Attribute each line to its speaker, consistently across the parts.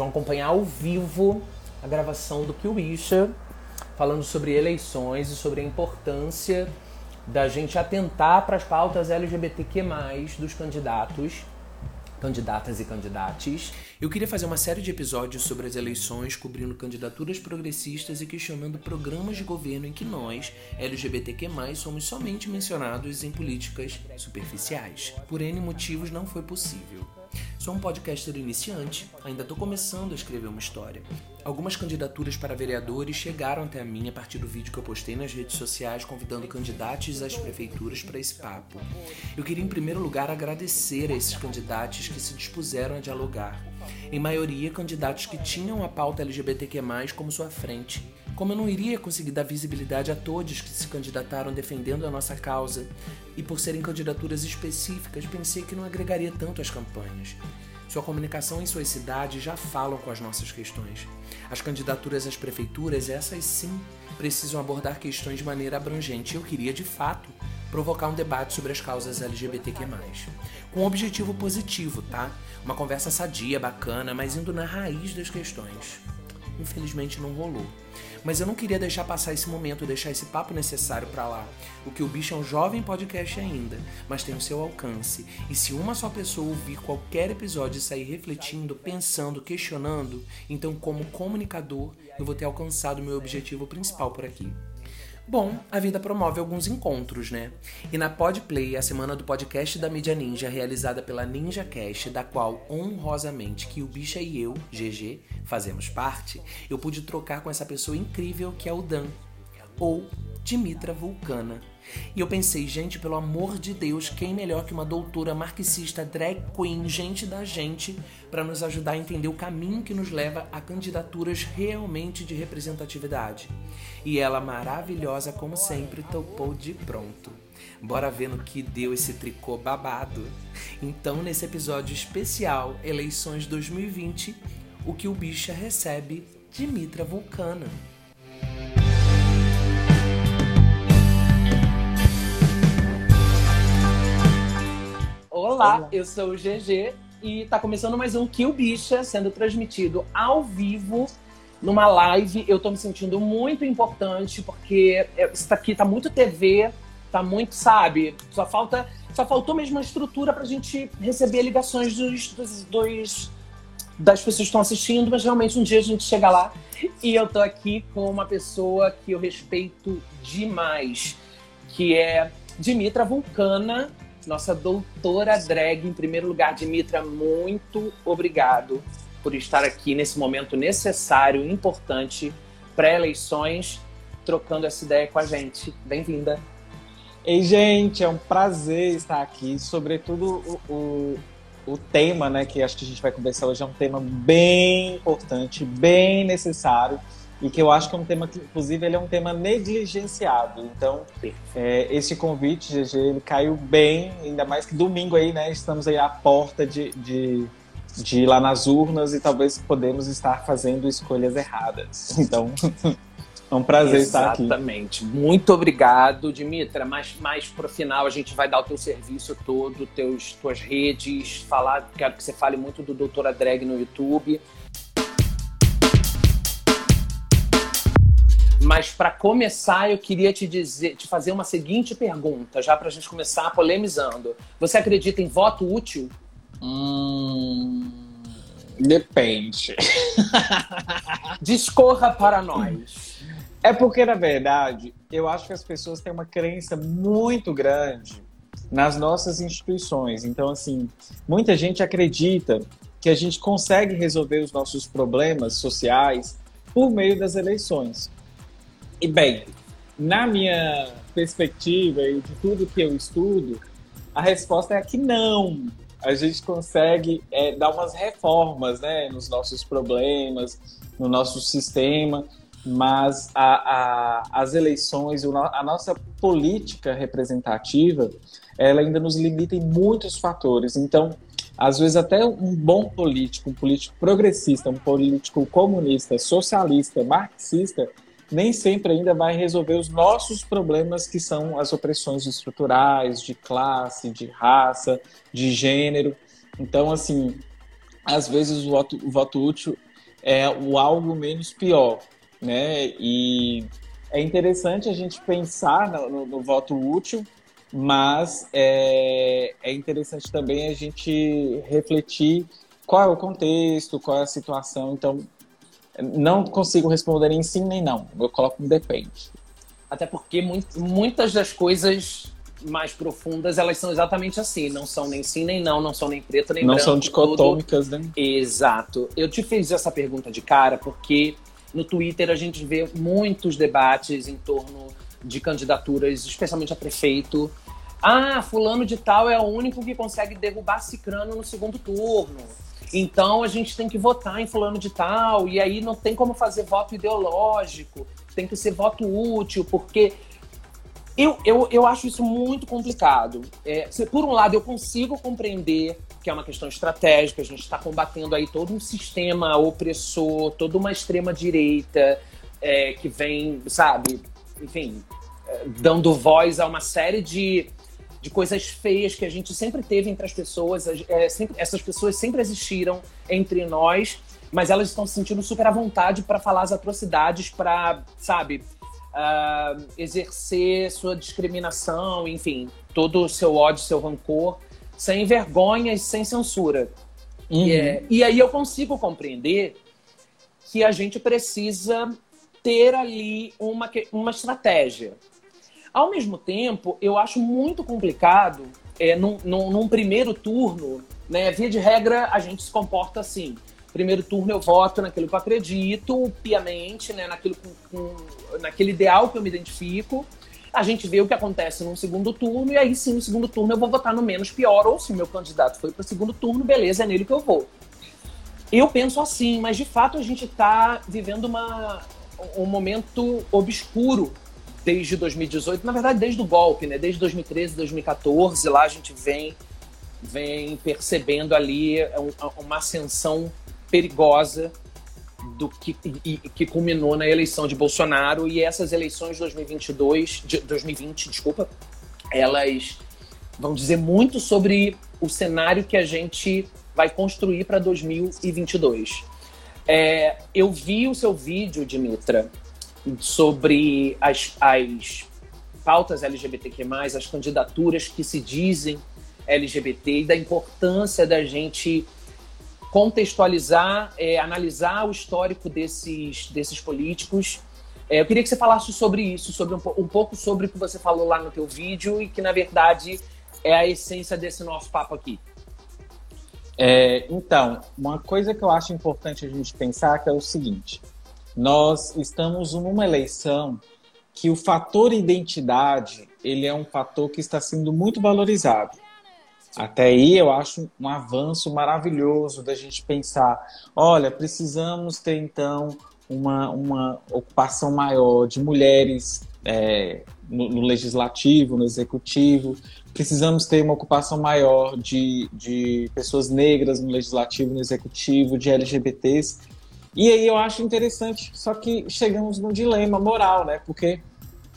Speaker 1: vão acompanhar ao vivo a gravação do Kill Isha, falando sobre eleições e sobre a importância da gente atentar para as pautas LGBTQ+, dos candidatos candidatas e candidatos. Eu queria fazer uma série de episódios sobre as eleições, cobrindo candidaturas progressistas e questionando programas de governo em que nós, LGBTQ+, somos somente mencionados em políticas superficiais. Por N motivos não foi possível. Sou um podcaster iniciante, ainda estou começando a escrever uma história. Algumas candidaturas para vereadores chegaram até a mim a partir do vídeo que eu postei nas redes sociais convidando candidatos às prefeituras para esse papo. Eu queria, em primeiro lugar, agradecer a esses candidatos que se dispuseram a dialogar. Em maioria, candidatos que tinham a pauta LGBTQ, como sua frente. Como eu não iria conseguir dar visibilidade a todos que se candidataram defendendo a nossa causa, e por serem candidaturas específicas, pensei que não agregaria tanto às campanhas. Sua comunicação em suas cidades já falam com as nossas questões. As candidaturas às prefeituras, essas sim, precisam abordar questões de maneira abrangente. Eu queria, de fato, provocar um debate sobre as causas LGBTQ+. Com um objetivo positivo, tá? Uma conversa sadia, bacana, mas indo na raiz das questões. Infelizmente não rolou. Mas eu não queria deixar passar esse momento, deixar esse papo necessário para lá. O que o bicho é um jovem podcast ainda, mas tem o seu alcance. E se uma só pessoa ouvir qualquer episódio e sair refletindo, pensando, questionando, então como comunicador, eu vou ter alcançado meu objetivo principal por aqui. Bom, a vida promove alguns encontros, né? E na Podplay, a semana do podcast da Mídia Ninja, realizada pela Ninja Cast, da qual honrosamente que o Bicha e eu, GG, fazemos parte, eu pude trocar com essa pessoa incrível que é o Dan, ou Dimitra Vulcana, e eu pensei, gente, pelo amor de Deus, quem melhor que uma doutora marxista, drag queen, gente da gente, para nos ajudar a entender o caminho que nos leva a candidaturas realmente de representatividade. E ela, maravilhosa como sempre, topou de pronto. Bora ver no que deu esse tricô babado. Então, nesse episódio especial Eleições 2020, o que o bicha recebe de Mitra Vulcana. Olá, eu sou o GG e tá começando mais um Kill Bicha, sendo transmitido ao vivo numa live. Eu tô me sentindo muito importante porque isso aqui tá muito TV, tá muito, sabe? Só falta, só faltou mesmo uma estrutura pra gente receber ligações dos, dos, dos das pessoas que estão assistindo, mas realmente um dia a gente chega lá. E eu tô aqui com uma pessoa que eu respeito demais, que é Dimitra Vulcana, nossa doutora drag. Em primeiro lugar, Dimitra, muito obrigado por estar aqui nesse momento necessário, importante, pré-eleições, trocando essa ideia com a gente. Bem-vinda.
Speaker 2: Ei, gente, é um prazer estar aqui. Sobretudo o, o, o, tema, né, que acho que a gente vai conversar hoje, é um tema bem importante, bem necessário e que eu acho que é um tema que, inclusive, ele é um tema negligenciado. Então, é, esse convite, GG, ele caiu bem, ainda mais que domingo aí, né? Estamos aí à porta de, de, de ir lá nas urnas e talvez podemos estar fazendo escolhas erradas. Então, é um prazer
Speaker 1: Exatamente.
Speaker 2: estar aqui.
Speaker 1: Exatamente. Muito obrigado, Dimitra. Mas mais para o final a gente vai dar o teu serviço todo, teus, tuas redes, falar, quero que você fale muito do Doutora Drag no YouTube Mas para começar, eu queria te dizer, te fazer uma seguinte pergunta, já para a gente começar polemizando. Você acredita em voto útil?
Speaker 2: Hum, depende.
Speaker 1: Discorra para nós.
Speaker 2: É porque, na verdade, eu acho que as pessoas têm uma crença muito grande nas nossas instituições. Então, assim, muita gente acredita que a gente consegue resolver os nossos problemas sociais por meio das eleições. E bem, na minha perspectiva e de tudo que eu estudo, a resposta é que não. A gente consegue é, dar umas reformas né, nos nossos problemas, no nosso sistema, mas a, a, as eleições, a nossa política representativa, ela ainda nos limita em muitos fatores. Então, às vezes até um bom político, um político progressista, um político comunista, socialista, marxista, nem sempre ainda vai resolver os nossos problemas, que são as opressões estruturais, de classe, de raça, de gênero. Então, assim, às vezes o voto, o voto útil é o algo menos pior, né? E é interessante a gente pensar no, no, no voto útil, mas é, é interessante também a gente refletir qual é o contexto, qual é a situação. Então, não consigo responder nem sim nem não. Eu coloco um depende.
Speaker 3: Até porque muito, muitas das coisas mais profundas, elas são exatamente assim. Não são nem sim nem não, não são nem preto nem
Speaker 2: não
Speaker 3: branco.
Speaker 2: Não são dicotômicas,
Speaker 3: tudo.
Speaker 2: né?
Speaker 3: Exato. Eu te fiz essa pergunta de cara porque no Twitter a gente vê muitos debates em torno de candidaturas, especialmente a prefeito. Ah, fulano de tal é o único que consegue derrubar Cicrano no segundo turno. Então a gente tem que votar em fulano de tal, e aí não tem como fazer voto ideológico, tem que ser voto útil, porque eu, eu, eu acho isso muito complicado. É, se, por um lado, eu consigo compreender que é uma questão estratégica, a gente está combatendo aí todo um sistema opressor, toda uma extrema-direita é, que vem, sabe, enfim, é, dando voz a uma série de, de coisas feias que a gente sempre teve entre as pessoas. É, sempre, essas pessoas sempre existiram entre nós, mas elas estão se sentindo super à vontade para falar as atrocidades, para, sabe, uh, exercer sua discriminação, enfim, todo o seu ódio, seu rancor, sem vergonha e sem censura. Uhum. E, é, e aí eu consigo compreender que a gente precisa ter ali uma, uma estratégia. Ao mesmo tempo, eu acho muito complicado, é, num, num, num primeiro turno, né, via de regra, a gente se comporta assim. Primeiro turno eu voto naquilo que eu acredito, piamente, né, naquilo com, com, naquele ideal que eu me identifico. A gente vê o que acontece no segundo turno, e aí sim, no segundo turno eu vou votar no menos pior, ou se o meu candidato foi para o segundo turno, beleza, é nele que eu vou. Eu penso assim, mas de fato a gente está vivendo uma, um momento obscuro desde 2018, na verdade desde o golpe, né? Desde 2013, 2014, lá a gente vem vem percebendo ali uma ascensão perigosa do que, e, que culminou na eleição de Bolsonaro e essas eleições de 2022, de 2020, desculpa, elas vão dizer muito sobre o cenário que a gente vai construir para 2022. É, eu vi o seu vídeo, Dimitra, sobre as, as pautas LGBTQ+, as candidaturas que se dizem LGBT e da importância da gente contextualizar, é, analisar o histórico desses, desses políticos. É, eu queria que você falasse sobre isso, sobre um, um, pouco sobre o que você falou lá no teu vídeo e que, na verdade, é a essência desse nosso papo aqui.
Speaker 2: É, então, uma coisa que eu acho importante a gente pensar é o seguinte: nós estamos numa eleição que o fator identidade ele é um fator que está sendo muito valorizado. Até aí eu acho um avanço maravilhoso da gente pensar, olha, precisamos ter então uma, uma ocupação maior de mulheres é, no, no, legislativo, no executivo, precisamos ter uma ocupação maior de, de pessoas negras no legislativo, no executivo, de LGBTs. E aí eu acho interessante, só que chegamos num dilema moral, né? Porque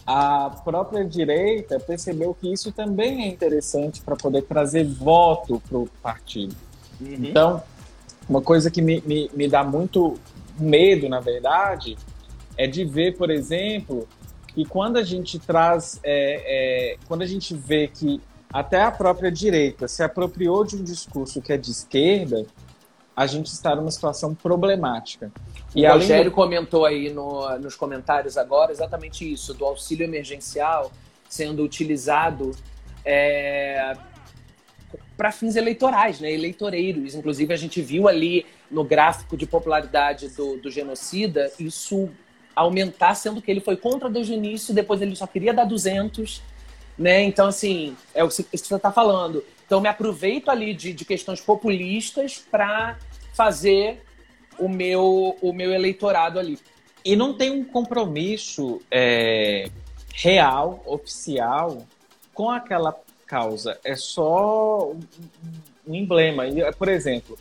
Speaker 2: a própria direita percebeu que isso também é interessante para poder trazer voto para o partido. Uhum. Então, uma coisa que me, me, me dá muito medo, na verdade, é de ver, por exemplo, que quando a gente traz, é, é, quando a gente vê que até a própria direita se apropriou de um discurso que é de esquerda, a gente está numa situação problemática.
Speaker 3: E o Rogério do... comentou aí no, nos comentários agora exatamente isso, do auxílio emergencial sendo utilizado é, para fins eleitorais, né, eleitoreiros. Inclusive, a gente viu ali no gráfico de popularidade do, do genocida isso aumentar, sendo que ele foi contra desde o início, depois ele só queria dar 200, né? Então, assim, é o que você está falando. Então, me aproveito ali de, de questões populistas para fazer o meu, o meu eleitorado ali.
Speaker 2: E não tem um compromisso é, real, oficial, com aquela causa. É só um, emblema. Por exemplo,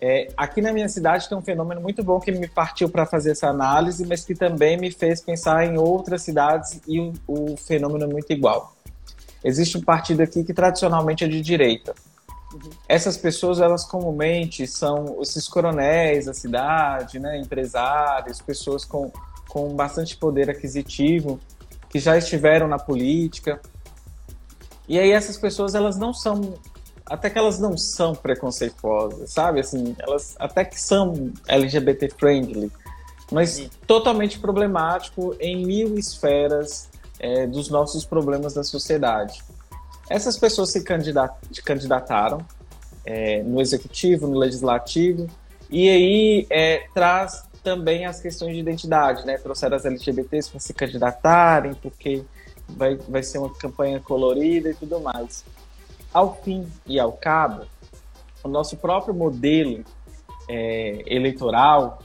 Speaker 2: é, aqui na minha cidade tem um fenômeno muito bom que me partiu para fazer essa análise, mas que também me fez pensar em outras cidades e o, o fenômeno é muito igual. Existe um partido aqui que tradicionalmente é de direita. Uhum. Essas pessoas, elas comumente são esses coronéis da cidade, né, empresários, pessoas com, com bastante poder aquisitivo, que já estiveram na política. E aí essas pessoas, elas não são, até que elas não são preconceituosas, sabe? Assim, elas até que são LGBT friendly, mas totalmente problemático em mil esferas é, dos nossos problemas da sociedade. Essas pessoas se candidat candidataram é, no executivo, no legislativo, e aí é, traz também as questões de identidade, né? Trouxeram as LGBTs para se candidatarem, porque vai, vai ser uma campanha colorida e tudo mais. Ao fim e ao cabo, o nosso próprio modelo é, eleitoral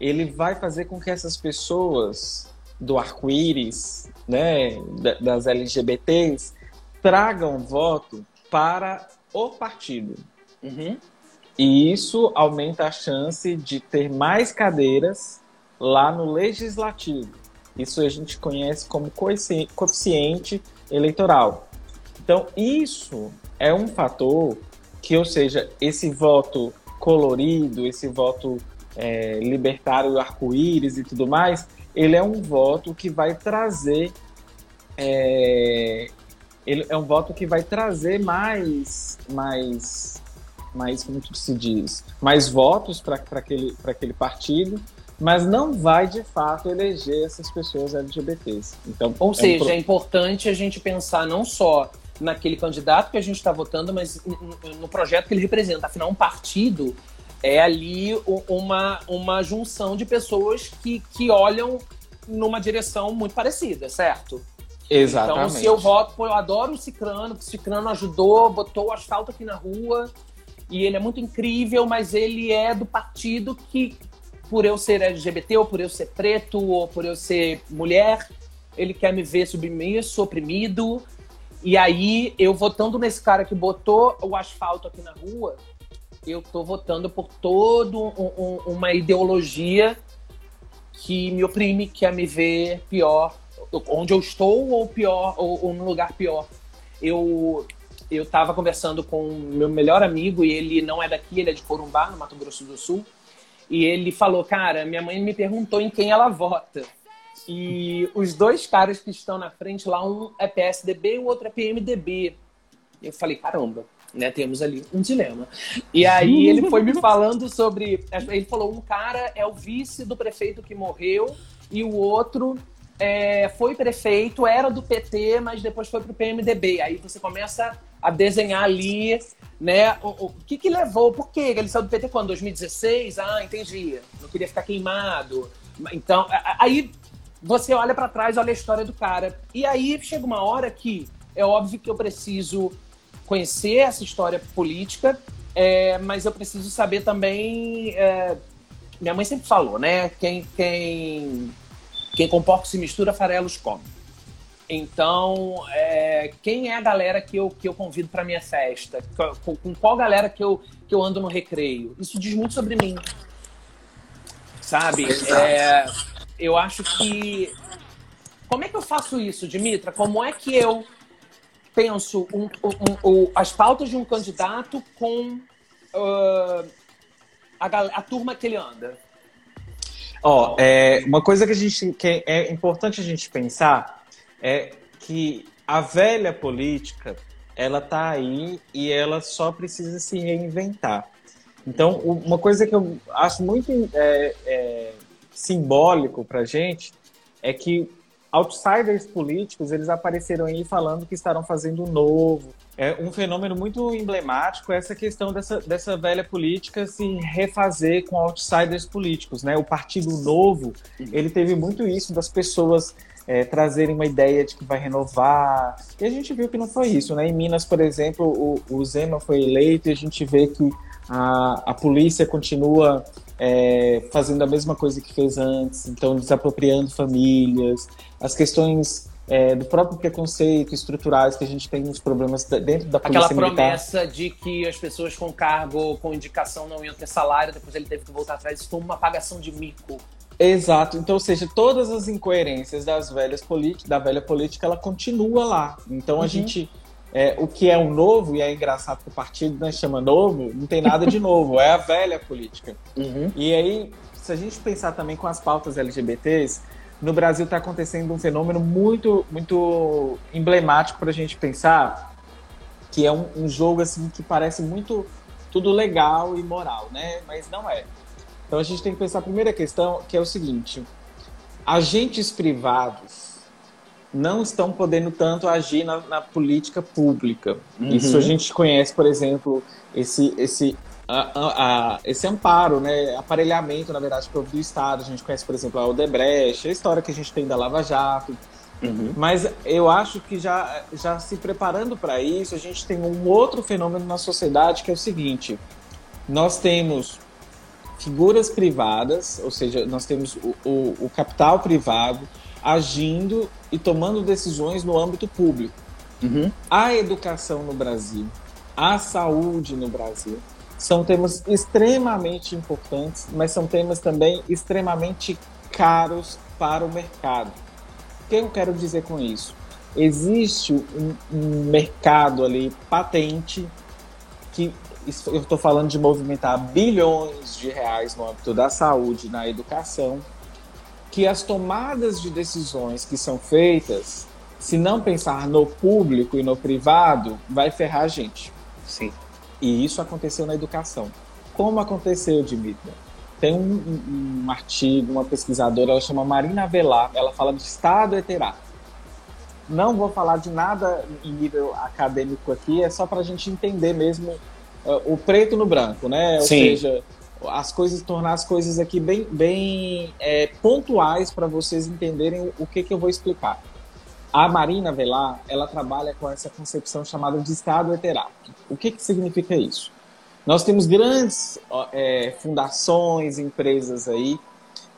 Speaker 2: ele vai fazer com que essas pessoas do arco-íris, né, das LGBTs, tragam voto para o partido. Uhum. E isso aumenta a chance de ter mais cadeiras lá no legislativo. Isso a gente conhece como coeficiente eleitoral. Então, isso é um fator que, ou seja, esse voto colorido, esse voto é, libertário, arco-íris e tudo mais, ele é um voto que vai trazer é, ele é um voto que vai trazer mais, mais, mais como se diz, mais votos para aquele, aquele partido, mas não vai de fato eleger essas pessoas LGBTs.
Speaker 3: Então, Ou é seja, um pro... é importante a gente pensar não só naquele candidato que a gente está votando, mas no projeto que ele representa. Afinal, um partido é ali uma, uma junção de pessoas que, que olham numa direção muito parecida, certo?
Speaker 2: Exatamente.
Speaker 3: Então, se eu voto, pô, eu adoro o Cicrano, porque o Cicrano ajudou, botou o asfalto aqui na rua, e ele é muito incrível, mas ele é do partido que, por eu ser LGBT, ou por eu ser preto, ou por eu ser mulher, ele quer me ver submisso, oprimido. E aí, eu votando nesse cara que botou o asfalto aqui na rua, eu tô votando por toda um, um, uma ideologia que me oprime, que quer me ver pior onde eu estou ou pior ou, ou num lugar pior. Eu eu estava conversando com meu melhor amigo e ele não é daqui, ele é de Corumbá, no Mato Grosso do Sul. E ele falou, cara, minha mãe me perguntou em quem ela vota. E os dois caras que estão na frente lá, um é PSDB e o outro é PMDB. Eu falei, caramba, né? Temos ali um dilema. E aí ele foi me falando sobre. Ele falou: um cara é o vice do prefeito que morreu e o outro é, foi prefeito, era do PT, mas depois foi para o PMDB. Aí você começa a desenhar ali, né? O, o, que, que levou? Por quê? Ele saiu do PT quando? 2016? Ah, entendi. Não queria ficar queimado. Então, aí você olha para trás, olha a história do cara. E aí chega uma hora que é óbvio que eu preciso conhecer essa história política, é, mas eu preciso saber também. É, minha mãe sempre falou, né? Quem, quem quem com porco se mistura, farelos come. Então, é, quem é a galera que eu, que eu convido para minha festa? Com, com, qual galera que eu, que eu ando no recreio? Isso diz muito sobre mim. Sabe? É, eu acho que. Como é que eu faço isso, Dimitra? Como é que eu penso um, um, um, as pautas de um candidato com uh, a, a turma que ele anda?
Speaker 2: Ó, é, uma coisa que a gente que é importante a gente pensar é que a velha política ela tá aí e ela só precisa se reinventar. Então, uma coisa que eu acho muito é, é, simbólico para gente é que outsiders políticos eles apareceram aí falando que estarão fazendo novo, é um fenômeno muito emblemático essa questão dessa, dessa velha política se refazer com outsiders políticos, né? O Partido Novo, ele teve muito isso das pessoas é, trazerem uma ideia de que vai renovar, e a gente viu que não foi isso, né? Em Minas, por exemplo, o, o Zema foi eleito e a gente vê que a, a polícia continua é, fazendo a mesma coisa que fez antes, então desapropriando famílias, as questões é, do próprio preconceito estruturais que a gente tem nos problemas dentro da polícia
Speaker 3: Aquela promessa de que as pessoas com cargo, com indicação não iam ter salário, depois ele teve que voltar atrás, isso foi uma apagação de mico.
Speaker 2: Exato. Então, ou seja, todas as incoerências das velhas da velha política, ela continua lá. Então, uhum. a gente é, o que é o novo, e é engraçado que o partido né, chama novo, não tem nada de novo, é a velha política. Uhum. E aí, se a gente pensar também com as pautas LGBTs, no Brasil está acontecendo um fenômeno muito, muito emblemático para a gente pensar, que é um, um, jogo assim que parece muito tudo legal e moral, né? Mas não é. Então a gente tem que pensar a primeira questão, que é o seguinte: agentes privados não estão podendo tanto agir na, na política pública. Uhum. Isso a gente conhece, por exemplo, esse, esse a, a, esse amparo, né, aparelhamento, na verdade, do Estado. A gente conhece, por exemplo, a Odebrecht, a história que a gente tem da Lava Jato. Uhum. Mas eu acho que já, já se preparando para isso, a gente tem um outro fenômeno na sociedade que é o seguinte: nós temos figuras privadas, ou seja, nós temos o, o, o capital privado agindo e tomando decisões no âmbito público. Uhum. A educação no Brasil, a saúde no Brasil, são temas extremamente importantes, mas são temas também extremamente caros para o mercado. O que eu quero dizer com isso? Existe um, um mercado ali patente que eu estou falando de movimentar bilhões de reais no âmbito da saúde, na educação, que as tomadas de decisões que são feitas, se não pensar no público e no privado, vai ferrar a gente.
Speaker 3: Sim.
Speaker 2: E isso aconteceu na educação. Como aconteceu, Dimitri? Tem um, um, um, artigo, uma pesquisadora, ela chama Marina Velar, ela fala de Estado heterático. Não vou falar de nada em nível acadêmico aqui, é só para a gente entender mesmo uh, o preto no branco, né? Ou
Speaker 3: Sim.
Speaker 2: seja, as coisas, tornar as coisas aqui bem, bem é, pontuais para vocês entenderem o que, que eu vou explicar. A Marina Velar, ela trabalha com essa concepção chamada de Estado heterático. O que, que significa isso? Nós temos grandes é, fundações, empresas aí,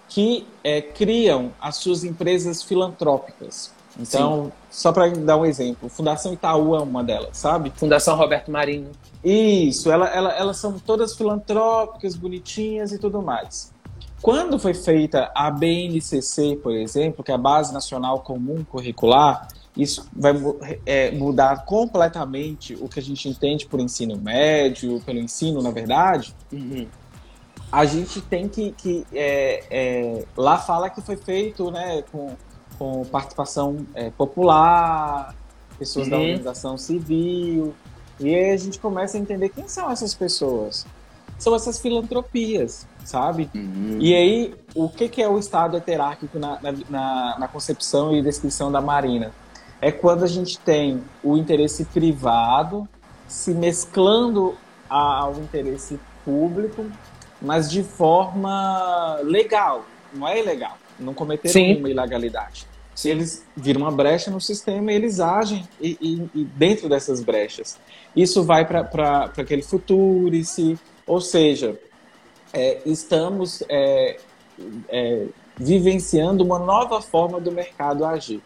Speaker 2: que é, criam as suas empresas filantrópicas. Então, Sim. só para dar um exemplo, Fundação Itaú é uma delas, sabe?
Speaker 3: Fundação Roberto Marinho.
Speaker 2: Isso, ela, ela, elas são todas filantrópicas, bonitinhas e tudo mais. Quando foi feita a BNCC, por exemplo, que é a Base Nacional Comum Curricular, isso vai é, mudar completamente o que a gente entende por ensino médio, pelo ensino, na verdade. Uhum. A gente tem que. que é, é, lá fala que foi feito né, com, com participação é, popular, pessoas uhum. da organização civil. E aí a gente começa a entender quem são essas pessoas. São essas filantropias sabe? Uhum. E aí, o que, que é o estado heterárquico na, na, na, concepção e descrição da Marina? É quando a gente tem o interesse privado se mesclando ao interesse público, mas de forma legal, não é ilegal, não cometeram Sim. nenhuma ilegalidade. Se eles viram uma brecha no sistema, eles agem e, e, e dentro dessas brechas. Isso vai para aquele futuro, se, ou seja, é, estamos é, é, vivenciando uma nova forma do mercado agir.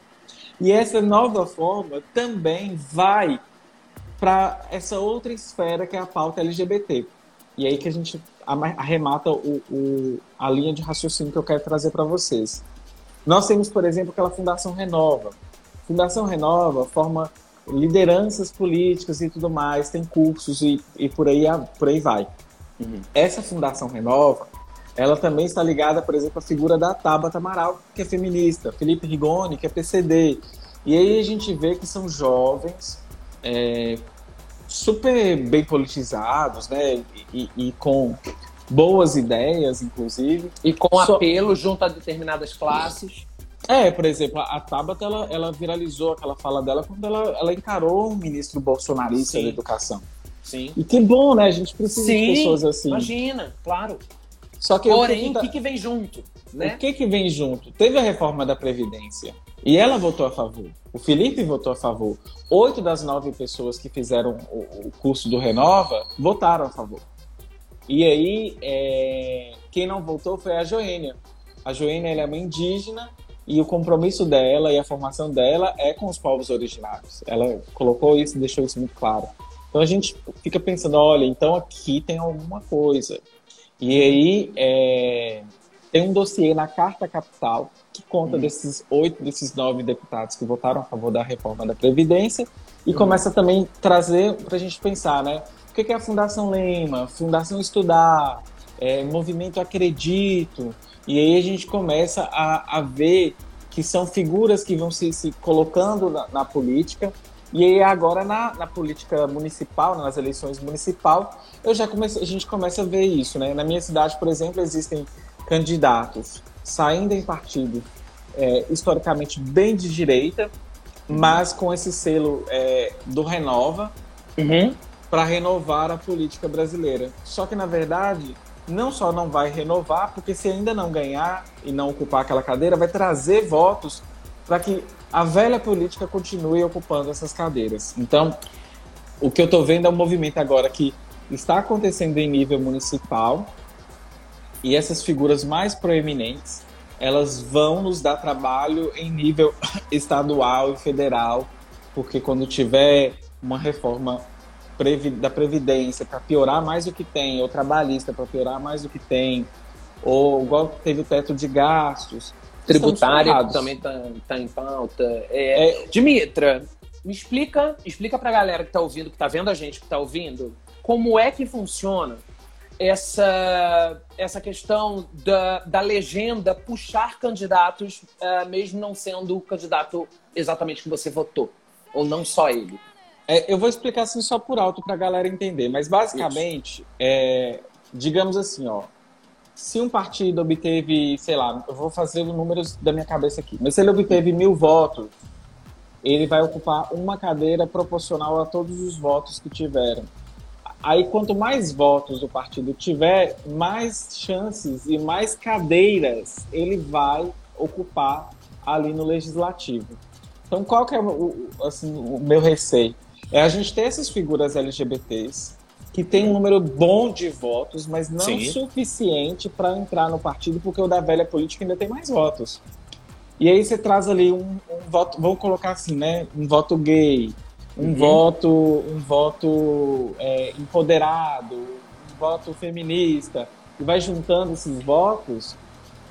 Speaker 2: E essa nova forma também vai para essa outra esfera que é a pauta LGBT. E aí que a gente arremata o, o, a linha de raciocínio que eu quero trazer para vocês. Nós temos, por exemplo, aquela Fundação Renova. Fundação Renova forma lideranças políticas e tudo mais, tem cursos e, e por, aí, por aí vai. Uhum. Essa Fundação Renova, ela também está ligada, por exemplo, à figura da Tabata Amaral, que é feminista, Felipe Rigoni, que é PCD. E aí a gente vê que são jovens, é, super bem politizados, né? E, e, com boas ideias, inclusive.
Speaker 3: E com apelo junto a determinadas classes.
Speaker 2: É, por exemplo, a Tabata, ela, ela viralizou aquela fala dela quando ela, ela encarou um ministro bolsonarista Sim. da educação.
Speaker 3: Sim.
Speaker 2: E que bom, né? A gente precisa
Speaker 3: Sim,
Speaker 2: de pessoas assim.
Speaker 3: Imagina, claro.
Speaker 2: Só que
Speaker 3: Porém, o que, que, vem junto? Né?
Speaker 2: O que, que vem junto? Teve a reforma da Previdência. E ela votou a favor. O Felipe votou a favor. Oito das nove pessoas que fizeram o, o curso do Renova votaram a favor. E aí, é... quem não votou foi a Joênia. A Joênia é uma indígena e o compromisso dela e a formação dela é com os povos originários. Ela colocou isso e deixou isso muito claro. Então a gente fica pensando, olha, então aqui tem alguma coisa. E aí é, tem um dossiê na Carta Capital que conta hum. desses oito, desses nove deputados que votaram a favor da reforma da Previdência e uhum. começa também a trazer para a gente pensar, né? O que é a Fundação Lema, Fundação Estudar, é, Movimento Acredito, e aí a gente começa a, a ver que são figuras que vão se, se colocando na, na, política, e agora na, na política municipal, nas eleições municipal, eu já comece, a gente começa a ver isso, né? Na minha cidade, por exemplo, existem candidatos saindo em partido é, historicamente bem de direita, mas com esse selo é, do Renova uhum. para renovar a política brasileira. Só que, na verdade, não só não vai renovar, porque se ainda não ganhar e não ocupar aquela cadeira, vai trazer votos para que a velha política continue ocupando essas cadeiras. Então, o que eu estou vendo é um movimento agora que está acontecendo em nível municipal e essas figuras mais proeminentes elas vão nos dar trabalho em nível estadual e federal, porque quando tiver uma reforma da Previdência para piorar mais do que tem, ou trabalhista para piorar mais do que tem, ou igual teve o teto de gastos.
Speaker 3: Tributário que também está tá em pauta. É, é... Dimitra, me explica, explica para a galera que está ouvindo, que está vendo a gente, que está ouvindo, como é que funciona essa, essa questão da, da legenda puxar candidatos, uh, mesmo não sendo o candidato exatamente que você votou, ou não só ele.
Speaker 2: É, eu vou explicar assim só por alto para a galera entender, mas basicamente, é, digamos assim, ó, se um partido obteve, sei lá, eu vou fazer os números da minha cabeça aqui, mas se ele obteve mil votos, ele vai ocupar uma cadeira proporcional a todos os votos que tiveram. Aí, quanto mais votos o partido tiver, mais chances e mais cadeiras ele vai ocupar ali no legislativo. Então, qual que é o, assim, o meu receio? É a gente ter essas figuras LGBTs que tem um número bom de votos, mas não Sim. suficiente para entrar no partido, porque o da velha política ainda tem mais votos. E aí você traz ali um, um voto, vamos colocar assim, né? Um voto gay, um uhum. voto, um voto é, empoderado, um voto feminista, e vai juntando esses votos,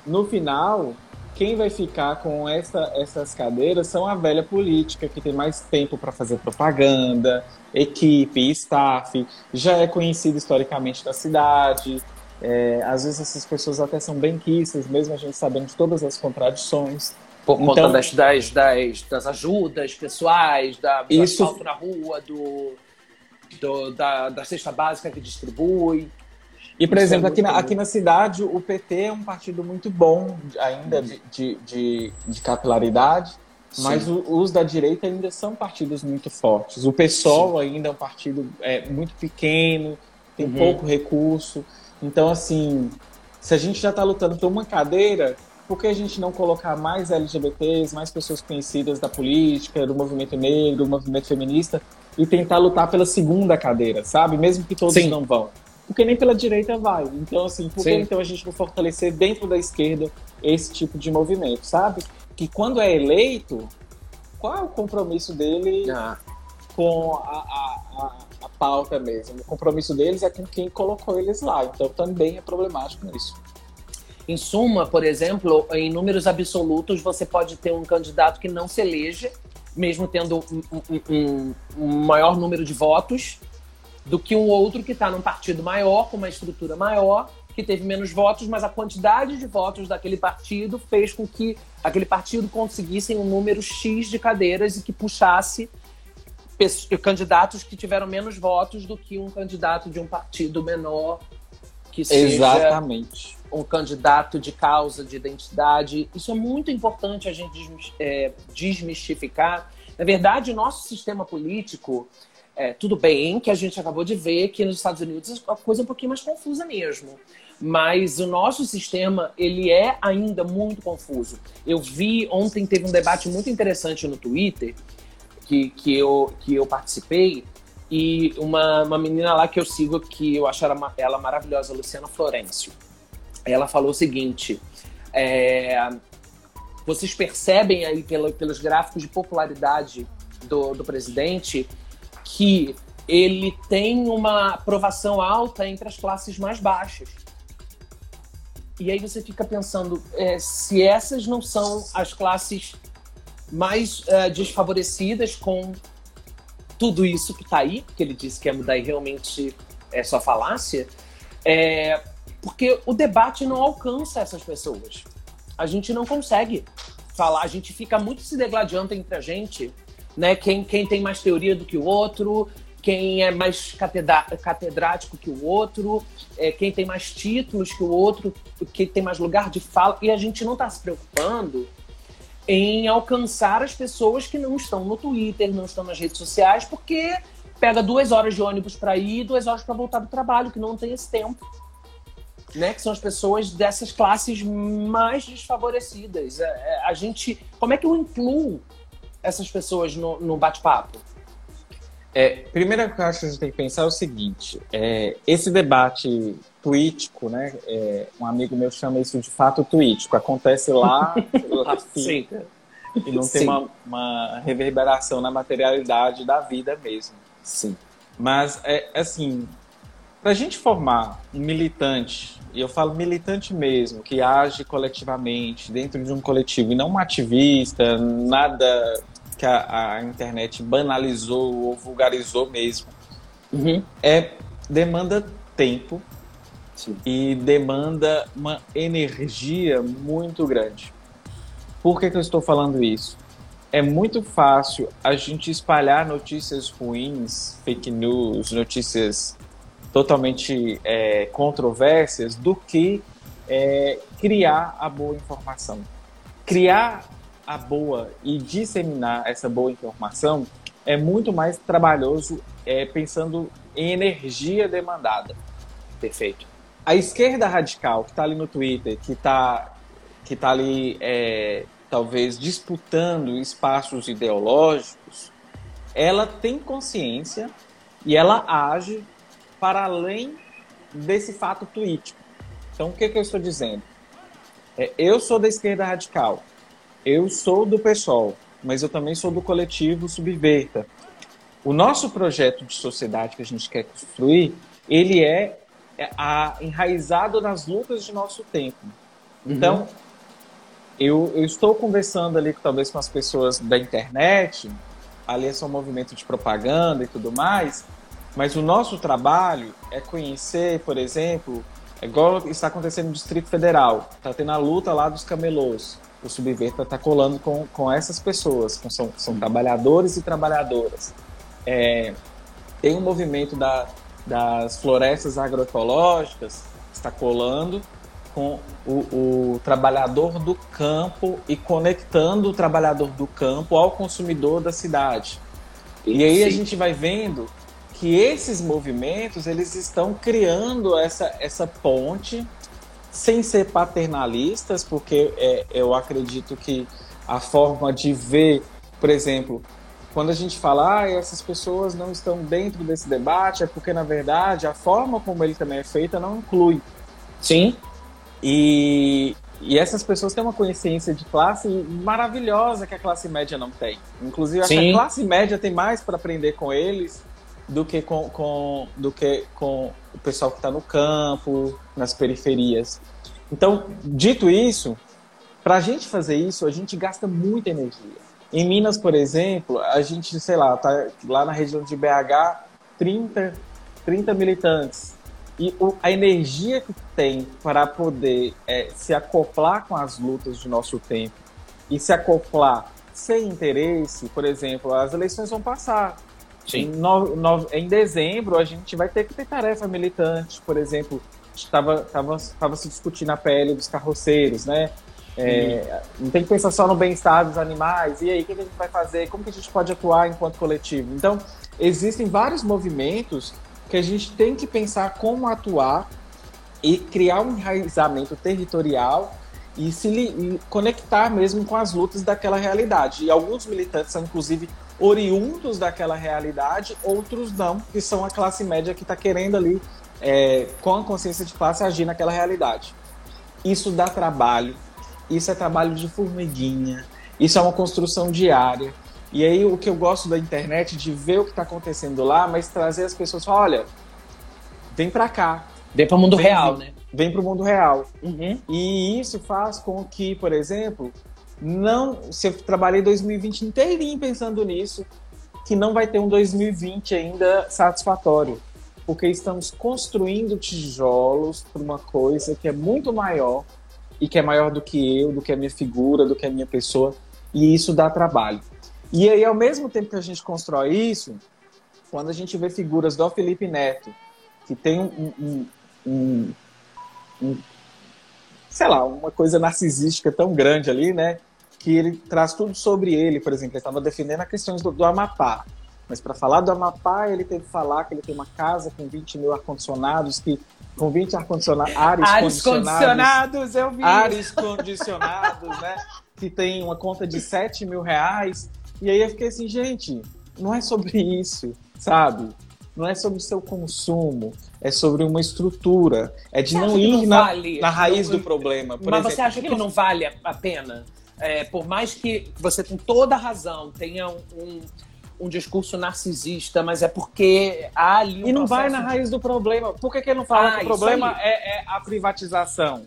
Speaker 2: no final, quem vai ficar com essa, essas cadeiras são a velha política, que tem mais tempo para fazer propaganda, equipe, staff, já é conhecido historicamente da cidade. É, às vezes essas pessoas até são benquistas, mesmo a gente sabendo de todas as contradições.
Speaker 3: Por então, conta das, das, das, das, ajudas pessoais, da, do isso... asfalto na rua, do, do, da, da cesta básica que distribui.
Speaker 2: E, por isso é exemplo, é aqui, na, aqui na cidade, o PT é um partido muito bom ainda de, de, de, de capilaridade, Sim. mas o, os da direita ainda são partidos muito fortes. O PSOL Sim. ainda é um partido é, muito pequeno, tem uhum. pouco recurso. Então, assim, se a gente já está lutando por uma cadeira, por que a gente não colocar mais LGBTs, mais pessoas conhecidas da política, do movimento negro, do movimento feminista, e tentar lutar pela segunda cadeira, sabe? Mesmo que todos Sim. não vão. Porque nem pela direita vai. Então, assim, por que então a gente não fortalecer dentro da esquerda esse tipo de movimento, sabe? Que quando é eleito, qual é o compromisso dele ah. com a, a, a, a pauta mesmo? O compromisso deles é com quem colocou eles lá. Então também é problemático isso.
Speaker 3: Em suma, por exemplo, em números absolutos, você pode ter um candidato que não se eleja, mesmo tendo um, um, um maior número de votos, do que um outro que está num partido maior, com uma estrutura maior, que teve menos votos, mas a quantidade de votos daquele partido fez com que aquele partido conseguisse um número X de cadeiras e que puxasse candidatos que tiveram menos votos do que um candidato de um partido menor que seja
Speaker 2: Exatamente
Speaker 3: um candidato de causa, de identidade. Isso é muito importante a gente é, desmistificar. Na verdade, o nosso sistema político, é, tudo bem que a gente acabou de ver que nos Estados Unidos a coisa é um pouquinho mais confusa mesmo. Mas o nosso sistema, ele é ainda muito confuso. Eu vi, ontem teve um debate muito interessante no Twitter, que, que, eu, que eu participei, e uma, uma menina lá que eu sigo, que eu acho ela, ela maravilhosa, Luciana Florencio ela falou o seguinte: é, vocês percebem aí pelo, pelos gráficos de popularidade do, do presidente que ele tem uma aprovação alta entre as classes mais baixas. E aí você fica pensando, é, se essas não são as classes mais é, desfavorecidas com tudo isso que está aí, porque ele disse que ia mudar e realmente é só falácia, é, porque o debate não alcança essas pessoas. A gente não consegue falar, a gente fica muito se degladiando entre a gente, né? Quem, quem tem mais teoria do que o outro, quem é mais catedrático que o outro, é, quem tem mais títulos que o outro, quem tem mais lugar de fala, e a gente não está se preocupando em alcançar as pessoas que não estão no Twitter, não estão nas redes sociais, porque pega duas horas de ônibus para ir, duas horas para voltar do trabalho, que não tem esse tempo. Né, que são as pessoas dessas classes mais desfavorecidas. A, é, é, a gente, como é que eu incluo essas pessoas no, no bate-papo?
Speaker 2: É, primeira coisa que eu acho que a gente tem que pensar é o seguinte: é, esse debate tuítico, né? É, um amigo meu chama isso de fato tuítico. Acontece lá, lá fica. E não tem uma, uma, reverberação na materialidade da vida mesmo.
Speaker 3: Sim.
Speaker 2: Mas, é assim, para a gente formar um militante, e eu falo militante mesmo, que age coletivamente, dentro de um coletivo, e não um ativista, nada que a, a internet banalizou ou vulgarizou mesmo,
Speaker 3: uhum.
Speaker 2: é demanda tempo Sim. e demanda uma energia muito grande. Por que, que eu estou falando isso? É muito fácil a gente espalhar notícias ruins, fake news, notícias totalmente é, controvérsias, do que é, criar a boa informação. Criar a boa e disseminar essa boa informação é muito mais trabalhoso é, pensando em energia demandada.
Speaker 3: Perfeito.
Speaker 2: A esquerda radical que está ali no Twitter, que está que tá ali é, talvez disputando espaços ideológicos, ela tem consciência e ela age para além desse fato tweet. Então, o que, que eu estou dizendo? É, eu sou da esquerda radical eu sou do PSOL, mas eu também sou do coletivo Subverta. O nosso projeto de sociedade que a gente quer construir, ele é, é a, enraizado nas lutas de nosso tempo. Uhum. Então, eu, eu, estou conversando ali talvez com as pessoas da internet, ali é só um movimento de propaganda e tudo mais, mas o nosso trabalho é conhecer, por exemplo, é igual está acontecendo no Distrito Federal, está tendo a luta lá dos camelôs o Subverta está colando com, com essas pessoas, que são, são trabalhadores e trabalhadoras. É, tem um movimento da, das florestas agroecológicas que está colando com o, o, trabalhador do campo e conectando o trabalhador do campo ao consumidor da cidade. E aí a gente vai vendo que esses movimentos eles estão criando essa, essa ponte sem ser paternalistas, porque é, eu acredito que a forma de ver, por exemplo, quando a gente fala, ah, essas pessoas não estão dentro desse debate, é porque, na verdade, a forma como ele também é feita não inclui.
Speaker 3: Sim.
Speaker 2: E, e essas pessoas têm uma consciência de classe maravilhosa que a classe média não tem. Inclusive, a classe média tem mais para aprender com eles do que com, com, do que com o pessoal que está no campo, nas periferias. Então, dito isso, para a gente fazer isso, a gente gasta muita energia. Em Minas, por exemplo, a gente, sei lá, tá lá na região de BH, 30, 30 militantes. E o, a energia que tem para poder é, se acoplar com as lutas de nosso tempo e se acoplar sem interesse, por exemplo, as eleições vão passar. Sim. Em, no, no, em dezembro, a gente vai ter que ter tarefa militante, por exemplo, estava tava, tava se discutindo a pele dos carroceiros, né? É, não tem que pensar só no bem-estar dos animais. E aí, o que a gente vai fazer? Como que a gente pode atuar enquanto coletivo? Então, existem vários movimentos que a gente tem que pensar como atuar e criar um enraizamento territorial e se e conectar mesmo com as lutas daquela realidade. E alguns militantes são, inclusive, oriundos daquela realidade, outros não, que são a classe média que está querendo ali, é, com a consciência de classe, agir naquela realidade. Isso dá trabalho, isso é trabalho de formiguinha, isso é uma construção diária. E aí o que eu gosto da internet de ver o que está acontecendo lá, mas trazer as pessoas, olha, vem para cá.
Speaker 3: Vem para o mundo vem, real, né?
Speaker 2: Vem para o mundo real.
Speaker 3: Uhum.
Speaker 2: E isso faz com que, por exemplo, não. Se eu trabalhei 2020 inteirinho pensando nisso, que não vai ter um 2020 ainda satisfatório, porque estamos construindo tijolos para uma coisa que é muito maior e que é maior do que eu, do que a minha figura, do que a minha pessoa, e isso dá trabalho. E aí, ao mesmo tempo que a gente constrói isso, quando a gente vê figuras do Felipe Neto, que tem um, um, um, um sei lá, uma coisa narcisística tão grande ali, né? Que ele traz tudo sobre ele, por exemplo, ele estava defendendo a questões do, do Amapá. Mas para falar do Amapá, ele teve que falar que ele tem uma casa com 20 mil ar-condicionados, que com 20 ar-condicionados, ares,
Speaker 3: ares condicionados, eu vi.
Speaker 2: Ares condicionados, né? Que tem uma conta de 7 mil reais. E aí eu fiquei assim, gente, não é sobre isso, sabe? Não é sobre o seu consumo, é sobre uma estrutura. É de não ir não na, vale, na, raiz do problema.
Speaker 3: mas exemplo. você acha que não vale a pena? É, por mais que você tem toda a razão, tenha um, um um discurso narcisista, mas é porque há ali
Speaker 2: um E não vai na raiz do problema. Por que, que ele não fala ah, que o problema é, é, a privatização?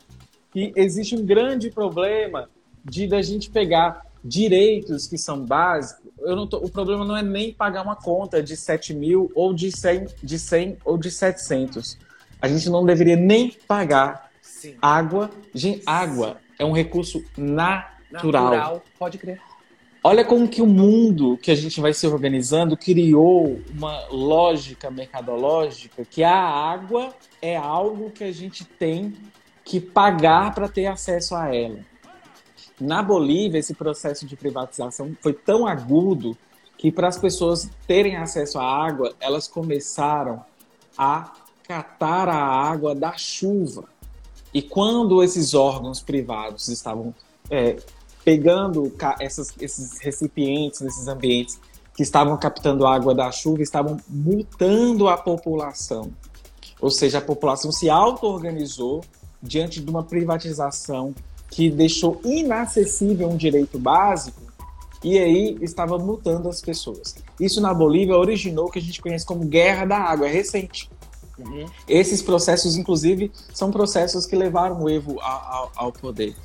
Speaker 2: Que existe um grande problema de da gente pegar direitos que são básicos. Eu não tô, o problema não é nem pagar uma conta de 7 mil ou de 100, de 100 ou de 700. A gente não deveria nem pagar Sim. água. Gente, água é um recurso natural. Natural,
Speaker 3: pode crer.
Speaker 2: Olha como que o mundo que a gente vai se organizando criou uma lógica mercadológica que a água é algo que a gente tem que pagar para ter acesso a ela. Na Bolívia, esse processo de privatização foi tão agudo que para as pessoas terem acesso à água, elas começaram a catar a água da chuva. E quando esses órgãos privados estavam é, pegando essas, esses recipientes, nesses ambientes que estavam captando água da chuva, estavam multando a população. Ou seja, a população se auto-organizou diante de uma privatização que deixou inacessível um direito básico e aí estava multando as pessoas. Isso na Bolívia originou o que a gente conhece como Guerra da Água, é recente. Uhum. Esses processos, inclusive, são processos que levaram o Evo ao, ao poder.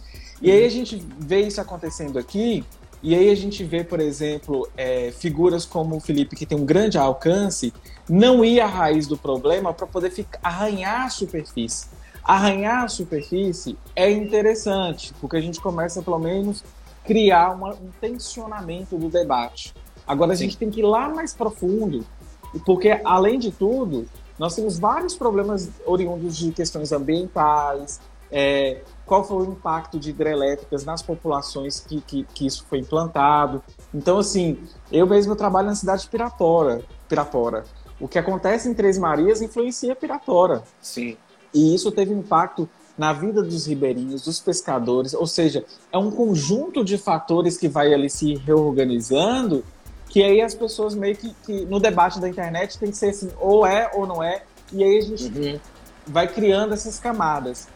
Speaker 2: E aí a gente vê isso acontecendo aqui, e aí a gente vê, por exemplo, é, figuras como o Felipe, que tem um grande alcance, não ir à raiz do problema para poder ficar, arranhar a superfície. Arranhar a superfície é interessante, porque a gente começa, pelo menos, criar uma, um tensionamento do debate. Agora a Sim. gente tem que ir lá mais profundo, porque, além de tudo, nós temos vários problemas oriundos de questões ambientais, é, qual foi o impacto de hidrelétricas nas populações que, que, que, isso foi implantado. Então, assim, eu mesmo trabalho na cidade de Pirapora. Pirapora. O que acontece em Três Marias influencia Pirapora.
Speaker 3: Sim.
Speaker 2: E isso teve impacto na vida dos ribeirinhos, dos pescadores, ou seja, é um conjunto de fatores que vai ali se reorganizando, que aí as pessoas meio que, que no debate da internet tem que ser assim, ou é ou não é, e aí a gente uhum. vai criando essas camadas.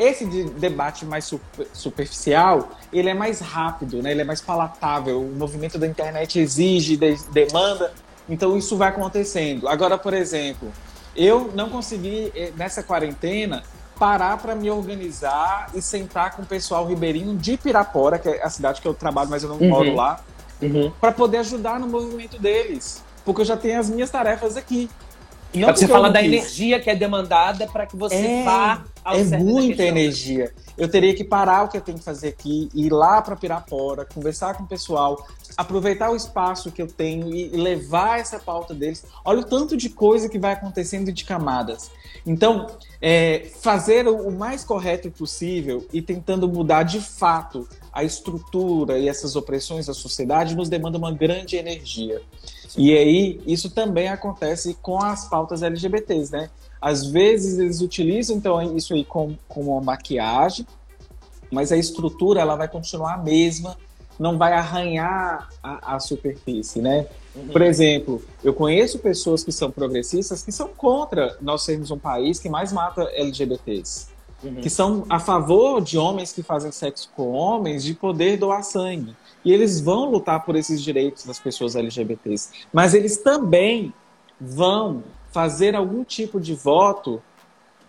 Speaker 2: Esse de debate mais super, superficial, ele é mais rápido, né? ele é mais palatável. O movimento da internet exige, de, demanda, então isso vai acontecendo. Agora, por exemplo, eu não consegui, eh, nessa quarentena, parar para me organizar e sentar com o pessoal ribeirinho de Pirapora, que é a cidade que eu trabalho, mas eu não uhum. moro lá, uhum. para poder ajudar no movimento deles. Porque eu já tenho as minhas tarefas aqui.
Speaker 3: Não você fala da energia que é demandada para que você é, vá
Speaker 2: É muita energia. Eu teria que parar o que eu tenho que fazer aqui, ir lá para Pirapora, conversar com o pessoal, aproveitar o espaço que eu tenho e levar essa pauta deles. Olha o tanto de coisa que vai acontecendo de camadas. Então, é, fazer o mais correto possível e tentando mudar de fato a estrutura e essas opressões da sociedade nos demanda uma grande energia. E aí, isso também acontece com as pautas LGBTs, né? Às vezes eles utilizam então isso aí como, como uma maquiagem, mas a estrutura ela vai continuar a mesma, não vai arranhar a, a superfície, né? Uhum. Por exemplo, eu conheço pessoas que são progressistas que são contra nós sermos um país que mais mata LGBTs. Uhum. Que são a favor de homens que fazem sexo com homens de poder doar sangue. E eles vão lutar por esses direitos das pessoas LGBTs. Mas eles também vão fazer algum tipo de voto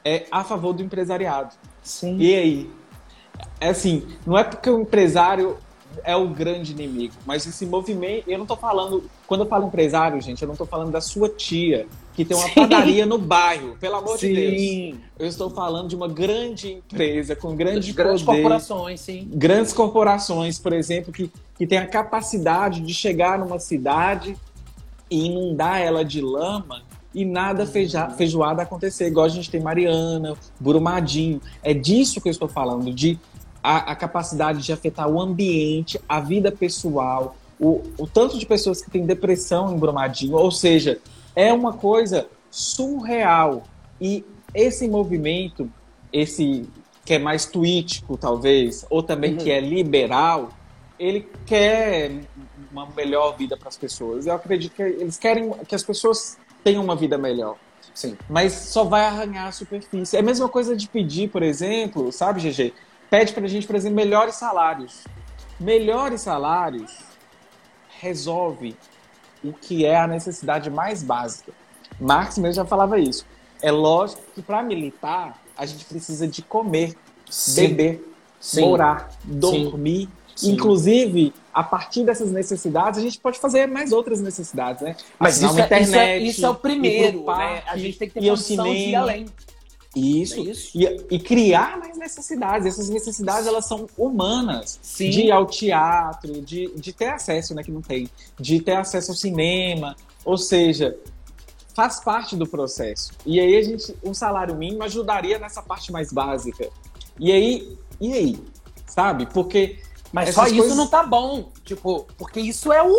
Speaker 2: é, a favor do empresariado.
Speaker 3: Sim.
Speaker 2: E aí? É assim, não é porque o empresário é o grande inimigo, mas esse movimento, eu não tô falando, quando eu falo empresário, gente, eu não tô falando da sua tia que tem uma Sim. padaria no bairro, pelo amor sim. de Deus. Eu estou falando de uma grande empresa com grande
Speaker 3: grandes
Speaker 2: poder,
Speaker 3: corporações, sim.
Speaker 2: Grandes corporações, por exemplo, que, que tem a capacidade de chegar numa cidade e inundar ela de lama e nada feija, feijoada acontecer, igual a gente tem Mariana, Brumadinho. É disso que eu estou falando, de a, a capacidade de afetar o ambiente, a vida pessoal, o, o tanto de pessoas que têm depressão em Brumadinho, ou seja, é uma coisa surreal. E esse movimento, esse que é mais tuítico, talvez, ou também uhum. que é liberal, ele quer uma melhor vida para as pessoas. Eu acredito que eles querem que as pessoas tenham uma vida melhor. Sim. Mas só vai arranhar a superfície. É a mesma coisa de pedir, por exemplo, sabe, GG? Pede para a gente, por exemplo, melhores salários. Melhores salários resolve o que é a necessidade mais básica. Marx mesmo já falava isso. É lógico que para militar a gente precisa de comer, Sim. beber, Sim. morar, dormir. Sim. Inclusive, a partir dessas necessidades, a gente pode fazer mais outras necessidades, né?
Speaker 3: Mas isso, internet, isso, é, isso é o primeiro, parque, né? A gente tem que ter condição de ir além.
Speaker 2: Isso. É isso. E, e, criar mais necessidades. Essas necessidades, elas são humanas. Sim. De ir ao teatro, de, de ter acesso, né, que não tem. De ter acesso ao cinema. Ou seja, faz parte do processo. E aí a gente, um salário mínimo ajudaria nessa parte mais básica. E aí, e aí? Sabe? Porque...
Speaker 3: Mas só coisas... isso não tá bom. Tipo, porque isso é o...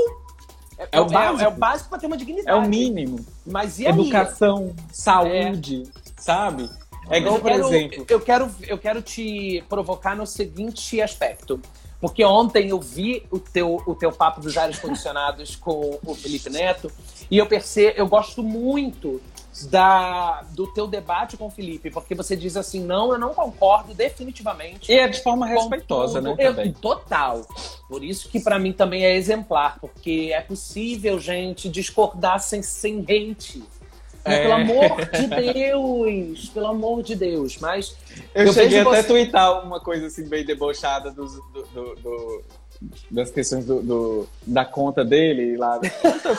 Speaker 3: É, é o básico. É, é o básico para ter uma dignidade.
Speaker 2: É o mínimo.
Speaker 3: Mas e
Speaker 2: aí? Educação, saúde, é. sabe? É igual, por
Speaker 3: quero,
Speaker 2: exemplo.
Speaker 3: Eu quero, eu quero te provocar no seguinte aspecto. Porque ontem eu vi o teu, o teu papo dos ares condicionados com o Felipe Neto e eu percebo, eu gosto muito da, do teu debate com o Felipe, porque você diz assim, não, eu não concordo definitivamente.
Speaker 2: E é de forma respeitosa, né?
Speaker 3: Eu, total. Por isso que para mim também é exemplar, porque é possível, gente, discordar sem, sem hate. É. Pelo amor de Deus, pelo amor de Deus. Mas.
Speaker 2: Eu, eu cheguei até a você... twittar uma coisa assim, bem debochada do, do, do, das questões do, da conta dele lá.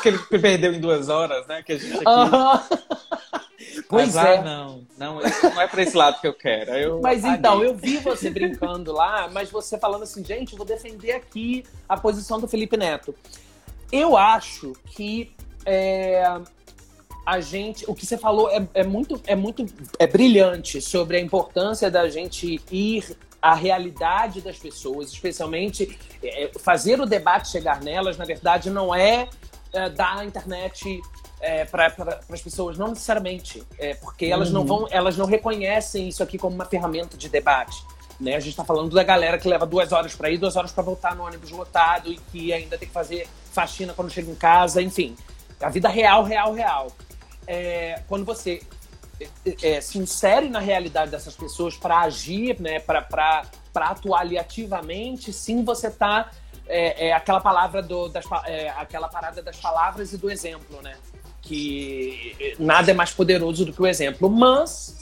Speaker 2: que ele perdeu em duas horas, né? Que a gente aqui.
Speaker 3: Pois Mas, é.
Speaker 2: Ah, não, não, não é para esse lado que eu quero. Eu
Speaker 3: mas então, eu vi você brincando lá, mas você falando assim, gente, vou defender aqui a posição do Felipe Neto. Eu acho que é, a gente, o que você falou é, é muito, é muito, é brilhante sobre a importância da gente ir à realidade das pessoas, especialmente é, fazer o debate chegar nelas. Na verdade, não é, é dar a internet é, para pra, as pessoas, não necessariamente, é, porque elas uhum. não vão, elas não reconhecem isso aqui como uma ferramenta de debate. Né? A gente está falando da galera que leva duas horas para ir, duas horas para voltar no ônibus lotado e que ainda tem que fazer faxina quando chega em casa, enfim. A vida real, real, real é, quando você é, é, se insere na realidade dessas pessoas para agir, né, para atuar ali ativamente, sim, você está é, é, aquela palavra do, das, é, aquela parada das palavras e do exemplo, né? Que nada é mais poderoso do que o exemplo. Mas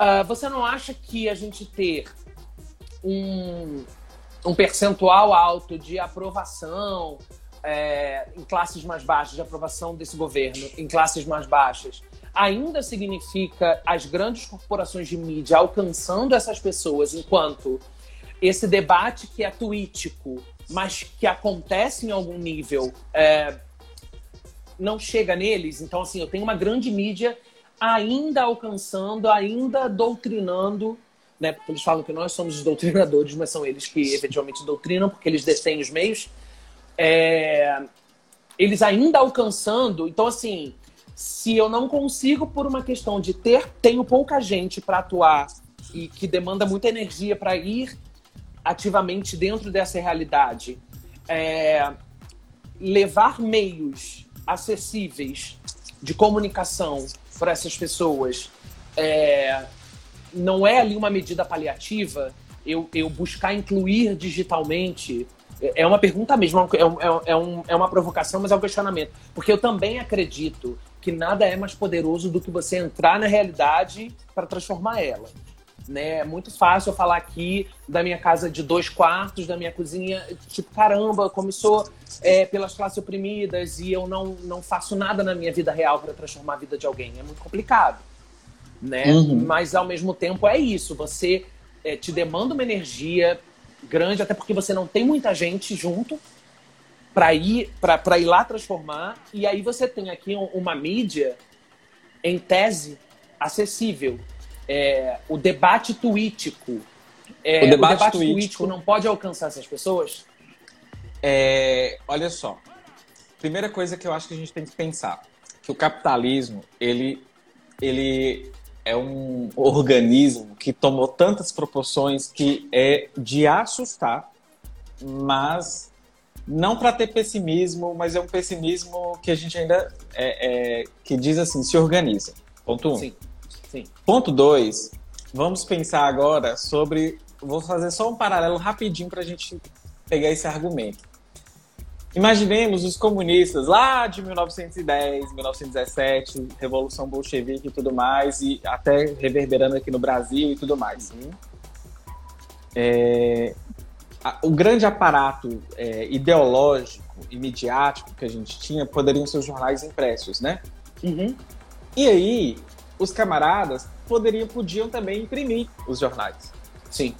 Speaker 3: uh, você não acha que a gente ter um, um percentual alto de aprovação é, em classes mais baixas, de aprovação desse governo em classes mais baixas, ainda significa as grandes corporações de mídia alcançando essas pessoas, enquanto esse debate que é tuítico, mas que acontece em algum nível, é, não chega neles. Então, assim, eu tenho uma grande mídia ainda alcançando, ainda doutrinando né? Porque eles falam que nós somos os doutrinadores, mas são eles que efetivamente doutrinam, porque eles detêm os meios é, eles ainda alcançando. Então, assim, se eu não consigo, por uma questão de ter, tenho pouca gente para atuar e que demanda muita energia para ir ativamente dentro dessa realidade, é, levar meios acessíveis de comunicação para essas pessoas é, não é ali uma medida paliativa. Eu, eu buscar incluir digitalmente é uma pergunta mesmo, é, é, é, um, é uma provocação, mas é um questionamento. Porque eu também acredito que nada é mais poderoso do que você entrar na realidade para transformar ela. Né? É muito fácil eu falar aqui da minha casa de dois quartos, da minha cozinha, tipo, caramba, começou é, pelas classes oprimidas e eu não, não faço nada na minha vida real para transformar a vida de alguém. É muito complicado. Né? Uhum. Mas ao mesmo tempo é isso, você é, te demanda uma energia grande, até porque você não tem muita gente junto para ir para ir lá transformar, e aí você tem aqui uma mídia em tese acessível é, o debate tuítico. É, o debate, o debate tuítico não pode alcançar essas pessoas?
Speaker 2: É, olha só. Primeira coisa que eu acho que a gente tem que pensar, que o capitalismo, ele, ele é um organismo que tomou tantas proporções que é de assustar, mas não para ter pessimismo, mas é um pessimismo que a gente ainda é, é, que diz assim, se organiza. Ponto um. Sim. Sim. Ponto 2. Vamos pensar agora sobre. Vou fazer só um paralelo rapidinho para a gente pegar esse argumento. Imaginemos os comunistas lá de 1910, 1917, Revolução Bolchevique e tudo mais, e até reverberando aqui no Brasil e tudo mais. Uhum. É, a, o grande aparato é, ideológico e midiático que a gente tinha poderiam ser os jornais impressos, né? Uhum. E aí, os camaradas poderiam, podiam também imprimir os jornais.
Speaker 3: Sim.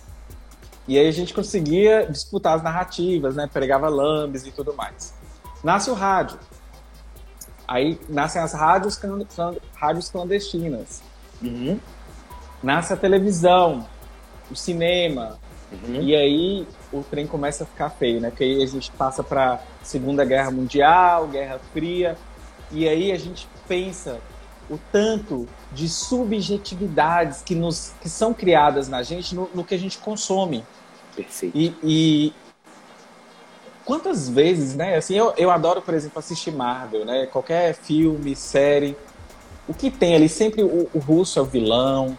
Speaker 2: E aí a gente conseguia disputar as narrativas, né? Pregava lambes e tudo mais. Nasce o rádio. Aí nascem as rádios, rádios clandestinas. Uhum. Nasce a televisão, o cinema. Uhum. E aí o trem começa a ficar feio, né? Porque aí a gente passa para Segunda Guerra Mundial, Guerra Fria. E aí a gente pensa o tanto de subjetividades que, nos, que são criadas na gente no, no que a gente consome.
Speaker 3: Perfeito.
Speaker 2: E, e, quantas vezes, né? Assim, eu, eu adoro, por exemplo, assistir Marvel, né? Qualquer filme, série. O que tem ali sempre o, o russo é o vilão,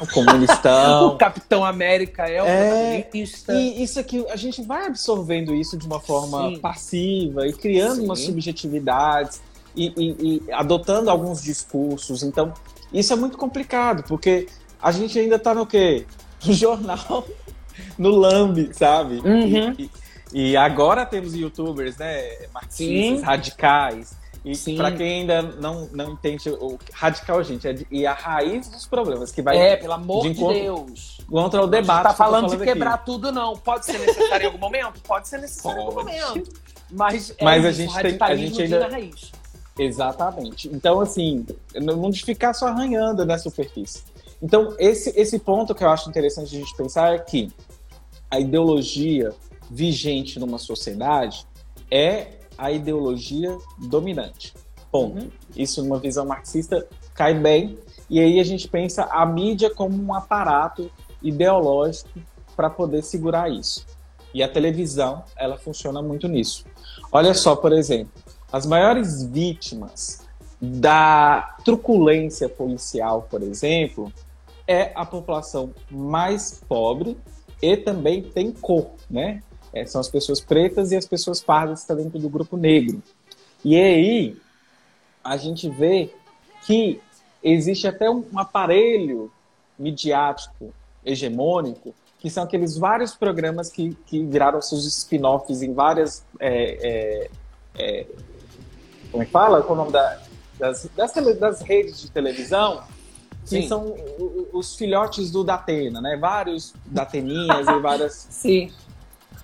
Speaker 2: o comunistão.
Speaker 3: o Capitão América é o é,
Speaker 2: comunista. E isso aqui, a gente vai absorvendo isso de uma forma Sim. passiva e criando Sim. umas subjetividades e, e, e adotando alguns discursos. Então, isso é muito complicado, porque a gente ainda está no quê? No jornal, no lambe, sabe? Uhum. E, e, agora temos youtubers, né? Marxistas, Sim. radicais. E para quem ainda não, não entende o radical, gente, é de, e a raiz dos problemas que vai.
Speaker 3: É, pelo amor de, de Deus.
Speaker 2: Contra o debate. Não
Speaker 3: tá falando, falando, de quebrar aqui. tudo, não. Pode ser necessário em algum momento? Pode ser necessário Pode. em algum momento. Mas,
Speaker 2: é Mas isso, a gente tem. A gente ainda. Raiz. Exatamente. Então, assim, não de ficar só arranhando na superfície. Então, esse, esse ponto que eu acho interessante a gente pensar é que a ideologia vigente numa sociedade é a ideologia dominante. Ponto. Uhum. Isso, numa visão marxista, cai bem. E aí a gente pensa a mídia como um aparato ideológico para poder segurar isso. E a televisão, ela funciona muito nisso. Olha só, por exemplo, as maiores vítimas da truculência policial, por exemplo, é a população mais pobre e também tem cor, né? É, são as pessoas pretas e as pessoas pardas que estão dentro do grupo negro. E aí a gente vê que existe até um aparelho midiático hegemônico que são aqueles vários programas que, que viraram seus spin-offs em várias é, é, é como é que fala? Qual o nome da, das, das, das redes de televisão? que Sim. são os filhotes do Datena, né? Vários Dateninhas e várias.
Speaker 3: Sim.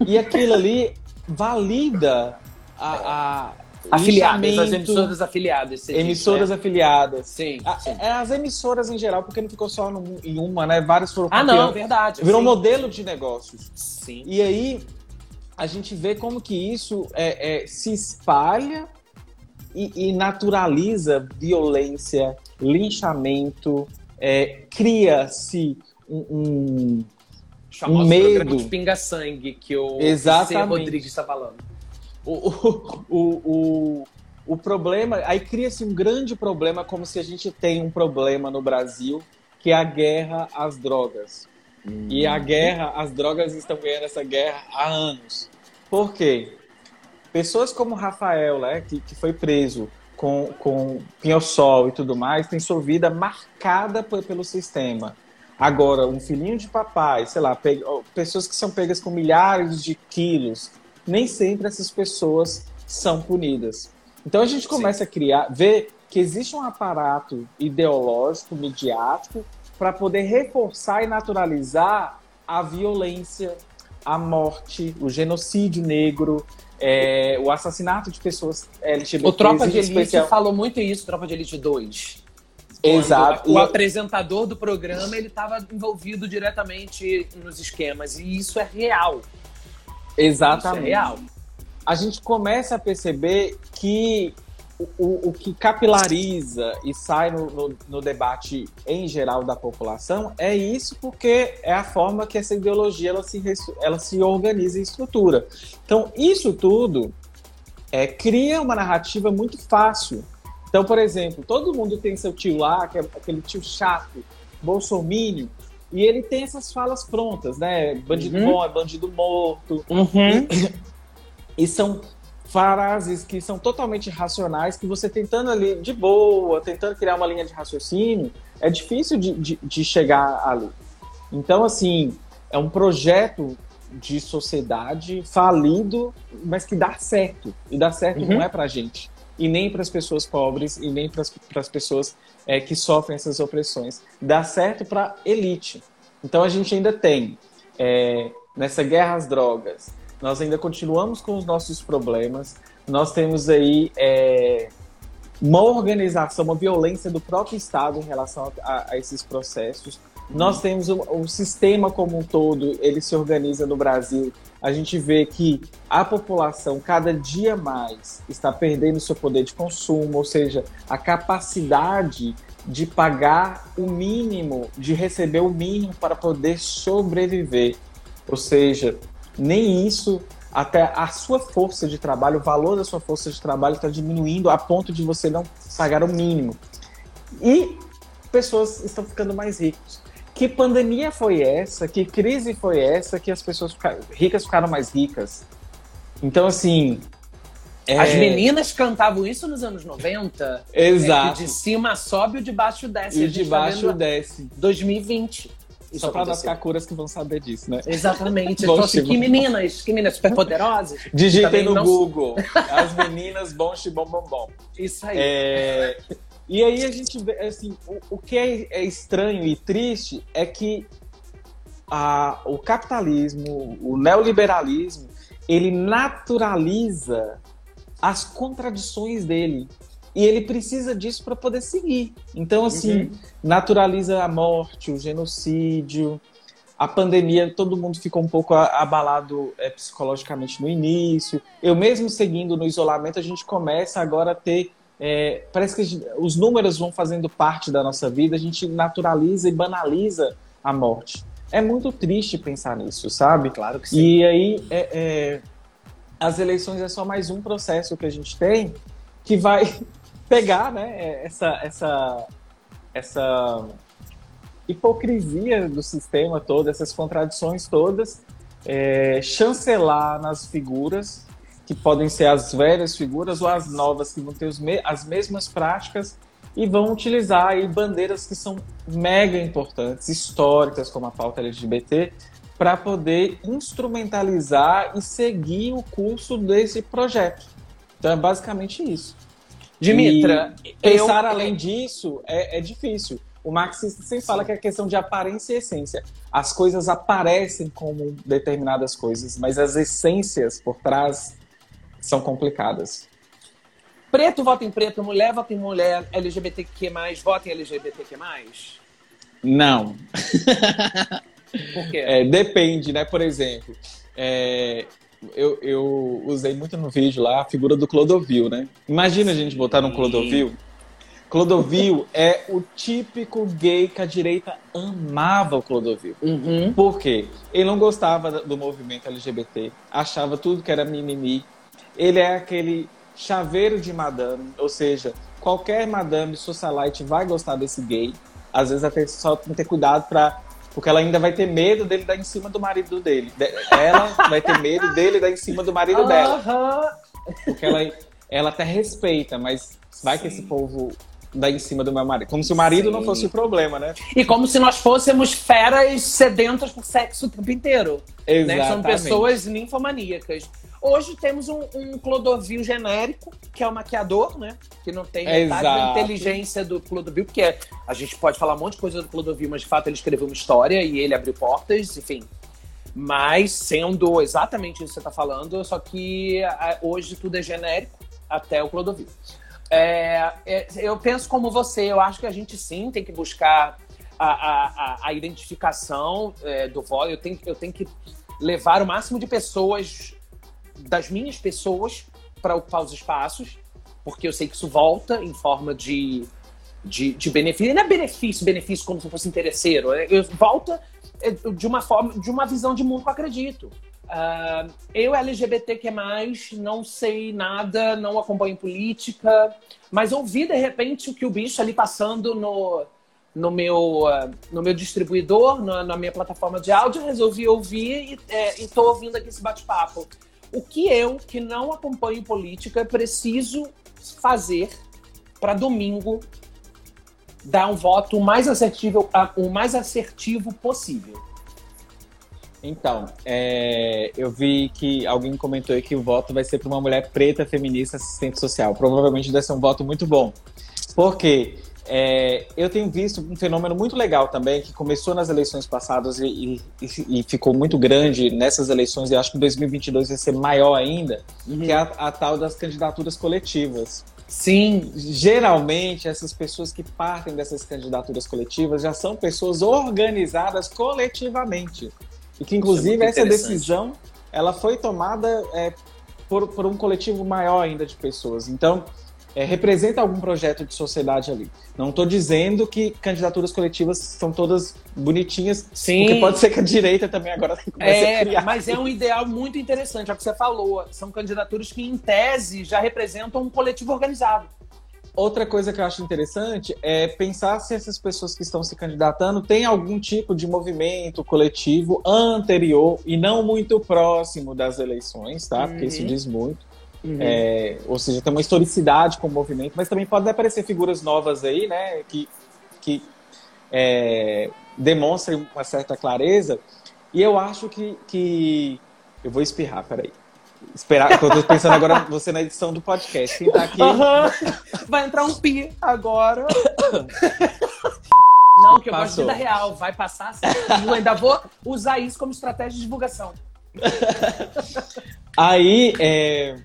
Speaker 2: E aquilo ali valida a. a
Speaker 3: Afiliadas, as emissoras afiliadas.
Speaker 2: Emissoras diz, né? afiliadas.
Speaker 3: Sim, sim.
Speaker 2: É as emissoras em geral, porque não ficou só no, em uma, né? Várias foram.
Speaker 3: Ah, não, verdade.
Speaker 2: Virou sim. modelo de negócios.
Speaker 3: Sim.
Speaker 2: E aí a gente vê como que isso é, é se espalha e, e naturaliza violência, linchamento, é, cria-se um, um, um medo.
Speaker 3: de pinga-sangue que o
Speaker 2: Exatamente.
Speaker 3: Rodrigues está falando.
Speaker 2: O, o, o, o, o problema, aí cria-se um grande problema, como se a gente tem um problema no Brasil, que é a guerra às drogas. Hum. E a guerra, as drogas estão ganhando essa guerra há anos. Por quê? Pessoas como Rafael, né, que, que foi preso com, com pinho-sol e tudo mais, tem sua vida marcada pelo sistema. Agora, um filhinho de papai, sei lá, pessoas que são pegas com milhares de quilos, nem sempre essas pessoas são punidas. Então a gente começa Sim. a criar, ver que existe um aparato ideológico, midiático, para poder reforçar e naturalizar a violência, a morte, o genocídio negro, é, o assassinato de pessoas LGBT.
Speaker 3: O Tropa de Elite especial... falou muito isso, Tropa de Elite 2.
Speaker 2: Exato.
Speaker 3: O, o apresentador do programa ele estava envolvido diretamente nos esquemas e isso é real.
Speaker 2: Exatamente. Isso
Speaker 3: é real.
Speaker 2: A gente começa a perceber que o, o, que capilariza e sai no, no, no, debate em geral da população é isso porque é a forma que essa ideologia ela se, ela se organiza e estrutura. Então, isso tudo é, cria uma narrativa muito fácil. Então, por exemplo, todo mundo tem seu tio lá, que é aquele tio chato, bolsomínio, e ele tem essas falas prontas, né? Bandido uhum. bom é bandido morto.
Speaker 3: Uhum.
Speaker 2: E, e são frases que são totalmente racionais, que você tentando ali de boa, tentando criar uma linha de raciocínio, é difícil de, de, de chegar ali. Então, assim, é um projeto de sociedade falido, mas que dá certo. E dá certo uhum. não é pra gente. E nem para as pessoas pobres, e nem para as pessoas é, que sofrem essas opressões. Dá certo para elite. Então a gente ainda tem, é, nessa guerra às drogas, nós ainda continuamos com os nossos problemas. Nós temos aí é, uma organização, uma violência do próprio Estado em relação a, a esses processos. Nós temos o, o, sistema como um todo, ele se organiza no Brasil. A gente vê que a população, cada dia mais, está perdendo seu poder de consumo, ou seja, a capacidade de pagar o mínimo, de receber o mínimo para poder sobreviver. Ou seja, nem isso, até a sua força de trabalho, o valor da sua força de trabalho está diminuindo a ponto de você não pagar o mínimo. E pessoas estão ficando mais ricas. Que pandemia foi essa? Que crise foi essa que as pessoas ficaram, ricas ficaram mais ricas? Então, assim.
Speaker 3: É... As meninas cantavam isso nos anos 90.
Speaker 2: Exato.
Speaker 3: É de cima sobe, o de baixo desce.
Speaker 2: E o de tá baixo tá desce.
Speaker 3: 2020.
Speaker 2: Só para as kakuras que vão saber disso, né?
Speaker 3: Exatamente. Bom, então, assim, que meninas, que meninas super poderosas.
Speaker 2: Digitem no não... Google. As meninas bom, bom, bom, bom.
Speaker 3: Isso aí.
Speaker 2: É... E aí a gente vê, assim, o, o que é, é, estranho e triste é que a, o capitalismo, o neoliberalismo, ele naturaliza as contradições dele. E ele precisa disso para poder seguir. Então, assim, uhum. naturaliza a morte, o genocídio, a pandemia, todo mundo ficou um pouco abalado é, psicologicamente no início. Eu mesmo seguindo no isolamento, a gente começa agora a ter. É, parece que gente, os números vão fazendo parte da nossa vida, a gente naturaliza e banaliza a morte. É muito triste pensar nisso, sabe?
Speaker 3: Claro que sim.
Speaker 2: E aí, é, é, as eleições é só mais um processo que a gente tem que vai pegar né, essa, essa, essa hipocrisia do sistema todo, essas contradições todas, é, chancelar nas figuras, que podem ser as velhas figuras ou as novas, que vão ter me as mesmas práticas e vão utilizar aí bandeiras que são mega importantes, históricas, como a pauta LGBT, para poder instrumentalizar e seguir o curso desse projeto. Então é basicamente isso.
Speaker 3: Dimitra,
Speaker 2: e pensar eu... além disso é, é difícil. O marxista sempre fala que é questão de aparência e essência. As coisas aparecem como determinadas coisas, mas as essências por trás são complicadas.
Speaker 3: Preto vota em preto, mulher vota em mulher, LGBTQ+, vota em LGBTQ+?
Speaker 2: Não.
Speaker 3: Por quê?
Speaker 2: É, depende, né? Por exemplo, é, eu, eu usei muito no vídeo lá a figura do Clodovil, né? Imagina a gente botar um Clodovil. Clodovil é o típico gay que a direita amava o Clodovil.
Speaker 3: Uhum.
Speaker 2: Por quê? Ele não gostava do movimento LGBT, achava tudo que era mimimi. Ele é aquele chaveiro de madame, ou seja, qualquer madame socialite vai gostar desse gay. Às vezes até só tem que ter cuidado para porque ela ainda vai ter medo dele dar em cima do marido dele. Ela vai ter medo dele dar em cima do marido dela. Porque ela, ela até respeita, mas vai Sim. que esse povo dar em cima do meu marido. Como se o marido Sim. não fosse o problema, né?
Speaker 3: E como se nós fôssemos feras sedentas por sexo o tempo inteiro. Exatamente. Né? São pessoas ninfomaníacas. Hoje temos um, um Clodovil genérico, que é o maquiador, né? Que não tem metade da inteligência do Clodovil, porque é, a gente pode falar um monte de coisa do Clodovil, mas de fato ele escreveu uma história e ele abriu portas, enfim. Mas sendo exatamente isso que você está falando, só que hoje tudo é genérico até o Clodovil. É, é, eu penso como você, eu acho que a gente sim tem que buscar a, a, a identificação é, do voto. Eu tenho, eu tenho que levar o máximo de pessoas das minhas pessoas para ocupar os espaços, porque eu sei que isso volta em forma de, de, de benefício. Não é benefício, benefício como se fosse interesseiro. É, volta é, de uma forma, de uma visão de mundo que eu acredito. Uh, eu, LGBTQ, não sei nada, não acompanho política, mas ouvi de repente o que o bicho ali passando no, no, meu, uh, no meu distribuidor, na, na, minha plataforma de áudio, resolvi ouvir e é, estou ouvindo aqui esse bate-papo o que eu, que não acompanho política, preciso fazer para domingo dar um voto mais assertivo, o mais assertivo possível.
Speaker 2: Então, é, eu vi que alguém comentou aí que o voto vai ser para uma mulher preta, feminista, assistente social. Provavelmente deve ser um voto muito bom. Porque é, eu tenho visto um fenômeno muito legal também, que começou nas eleições passadas e, e, e ficou muito grande nessas eleições, e acho que 2022 vai ser maior ainda, uhum. que é a, a tal das candidaturas coletivas.
Speaker 3: Sim.
Speaker 2: Geralmente, essas pessoas que partem dessas candidaturas coletivas já são pessoas organizadas coletivamente. E que, inclusive, é essa decisão ela foi tomada é, por, por um coletivo maior ainda de pessoas. Então, é, representa algum projeto de sociedade ali. Não estou dizendo que candidaturas coletivas são todas bonitinhas,
Speaker 3: Sim.
Speaker 2: porque pode ser que a direita também agora
Speaker 3: comece é, a criar. Mas é um ideal muito interessante, é o que você falou. São candidaturas que, em tese, já representam um coletivo organizado.
Speaker 2: Outra coisa que eu acho interessante é pensar se essas pessoas que estão se candidatando têm algum tipo de movimento coletivo anterior e não muito próximo das eleições, tá? Porque isso uhum. diz muito Uhum. É, ou seja, tem uma historicidade com o movimento, mas também podem aparecer figuras novas aí, né, que, que é, demonstrem uma certa clareza. E eu acho que, que... Eu vou espirrar, peraí. Esperar, eu tô pensando agora você na edição do podcast. Quem tá aqui.
Speaker 3: Uhum. Vai entrar um pi agora. Não, que eu gosto de vida real. Vai passar assim. Eu ainda vou usar isso como estratégia de divulgação.
Speaker 2: Aí, é,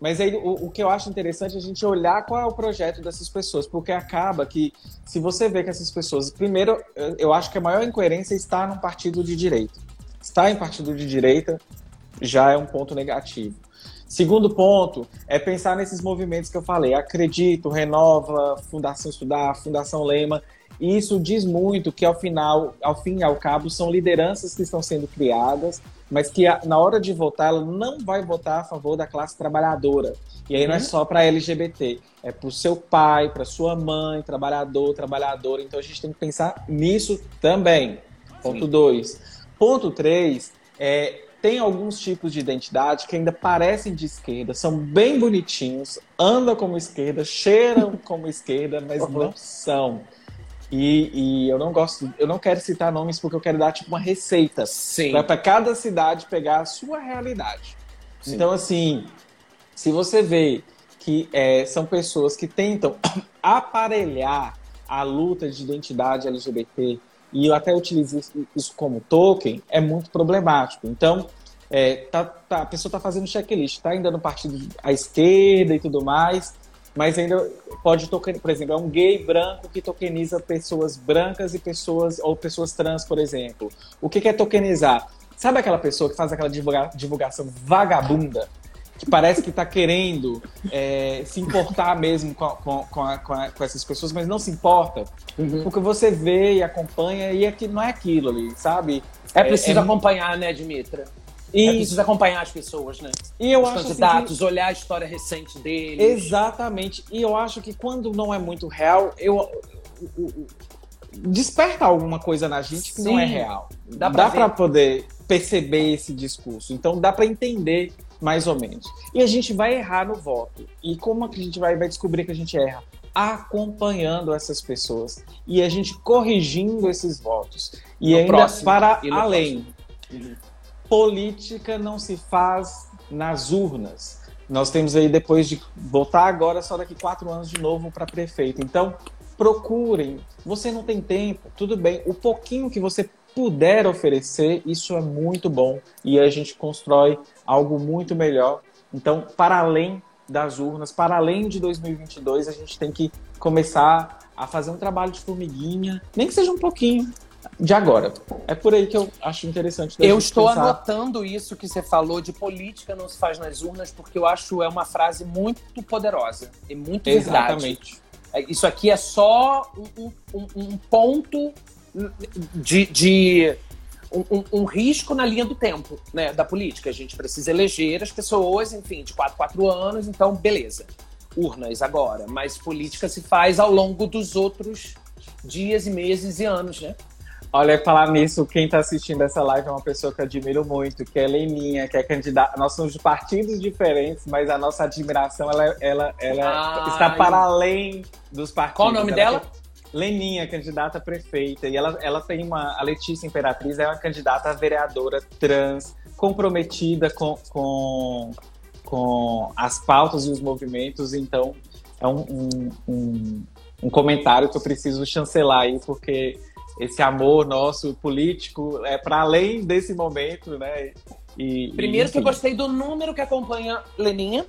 Speaker 2: mas aí o, o, que eu acho interessante é a gente olhar qual é o projeto dessas pessoas, porque acaba que, se você vê que essas pessoas. Primeiro, eu acho que a maior incoerência está num partido de direita. Estar em partido de direita já é um ponto negativo. Segundo ponto é pensar nesses movimentos que eu falei. Acredito, Renova, Fundação Estudar, Fundação Lema. E isso diz muito que, ao final, ao fim e ao cabo, são lideranças que estão sendo criadas mas que na hora de votar ela não vai votar a favor da classe trabalhadora. E aí não é uhum. só para LGBT, é para o seu pai, para sua mãe, trabalhador, trabalhadora. Então a gente tem que pensar nisso também. Ponto 2. Ponto 3 é tem alguns tipos de identidade que ainda parecem de esquerda, são bem bonitinhos, andam como esquerda, cheiram como esquerda, mas uhum. não são. E, e, eu não gosto, eu não quero citar nomes porque eu quero dar tipo uma receita para cada cidade pegar a sua realidade. Sim. Então, assim, se você vê que é, são pessoas que tentam aparelhar a luta de identidade LGBT e eu até utilizo isso como token, é muito problemático. Então, é, tá, tá, a pessoa está fazendo checklist, está ainda no partido à esquerda e tudo mais, mas ainda pode tokenizar, por exemplo, é um gay branco que tokeniza pessoas brancas e pessoas ou pessoas trans, por exemplo. O que, é tokenizar? Sabe aquela pessoa que faz aquela divulga, divulgação vagabunda? Que parece que está querendo é, se importar mesmo com, com, com, a, a, com, essas pessoas, mas não se importa. Uhum. Porque você vê e acompanha e é que não é aquilo ali, sabe?
Speaker 3: É preciso é, é... acompanhar, né, Dimitra? E é preciso acompanhar as pessoas, né?
Speaker 2: E eu Os acho
Speaker 3: candidatos,
Speaker 2: assim que...
Speaker 3: olhar a história recente deles.
Speaker 2: Exatamente. E eu acho que quando não é muito real, eu desperta alguma coisa na gente que Sim. não é real. Dá para poder perceber esse discurso. Então dá para entender mais ou menos. E a gente vai errar no voto. E como é que a gente vai, vai descobrir que a gente erra? acompanhando essas pessoas e a gente corrigindo esses votos. E no ainda próximo, para e além. Política não se faz nas urnas. Nós temos aí depois de votar agora só daqui quatro anos de novo para prefeito. Então procurem. Você não tem tempo, tudo bem. O pouquinho que você puder oferecer, isso é muito bom e a gente constrói algo muito melhor. Então, para além das urnas, para além de 2022, a gente tem que começar a fazer um trabalho de formiguinha, nem que seja um pouquinho, de agora. É por aí que eu acho interessante.
Speaker 3: Eu estou pensar. anotando isso que você falou de política não se faz nas urnas, porque eu acho é uma frase muito poderosa e muito Exatamente. verdade. É, isso aqui é só um, um, um ponto de, de um, um, risco na linha do tempo né, da política. A gente precisa eleger as pessoas, enfim, de quatro, quatro anos, então beleza. Urnas agora, mas política se faz ao longo dos outros dias e meses e anos, né?
Speaker 2: Olha, falar nisso, quem está assistindo essa live é uma pessoa que eu admiro muito, que é Leninha, que é candidata. Nós somos de partidos diferentes, mas a nossa admiração ela, ela, ela ah, está para além dos partidos.
Speaker 3: Qual o nome
Speaker 2: ela
Speaker 3: dela?
Speaker 2: É Leninha, candidata a prefeita. E ela, ela tem uma. A Letícia Imperatriz é uma candidata a vereadora trans, comprometida com, com, com as pautas e os movimentos. Então, é um, um, um, um comentário que eu preciso chancelar aí, porque esse amor nosso político é para além desse momento, né?
Speaker 3: E, Primeiro e, que eu gostei do número que acompanha Leninha.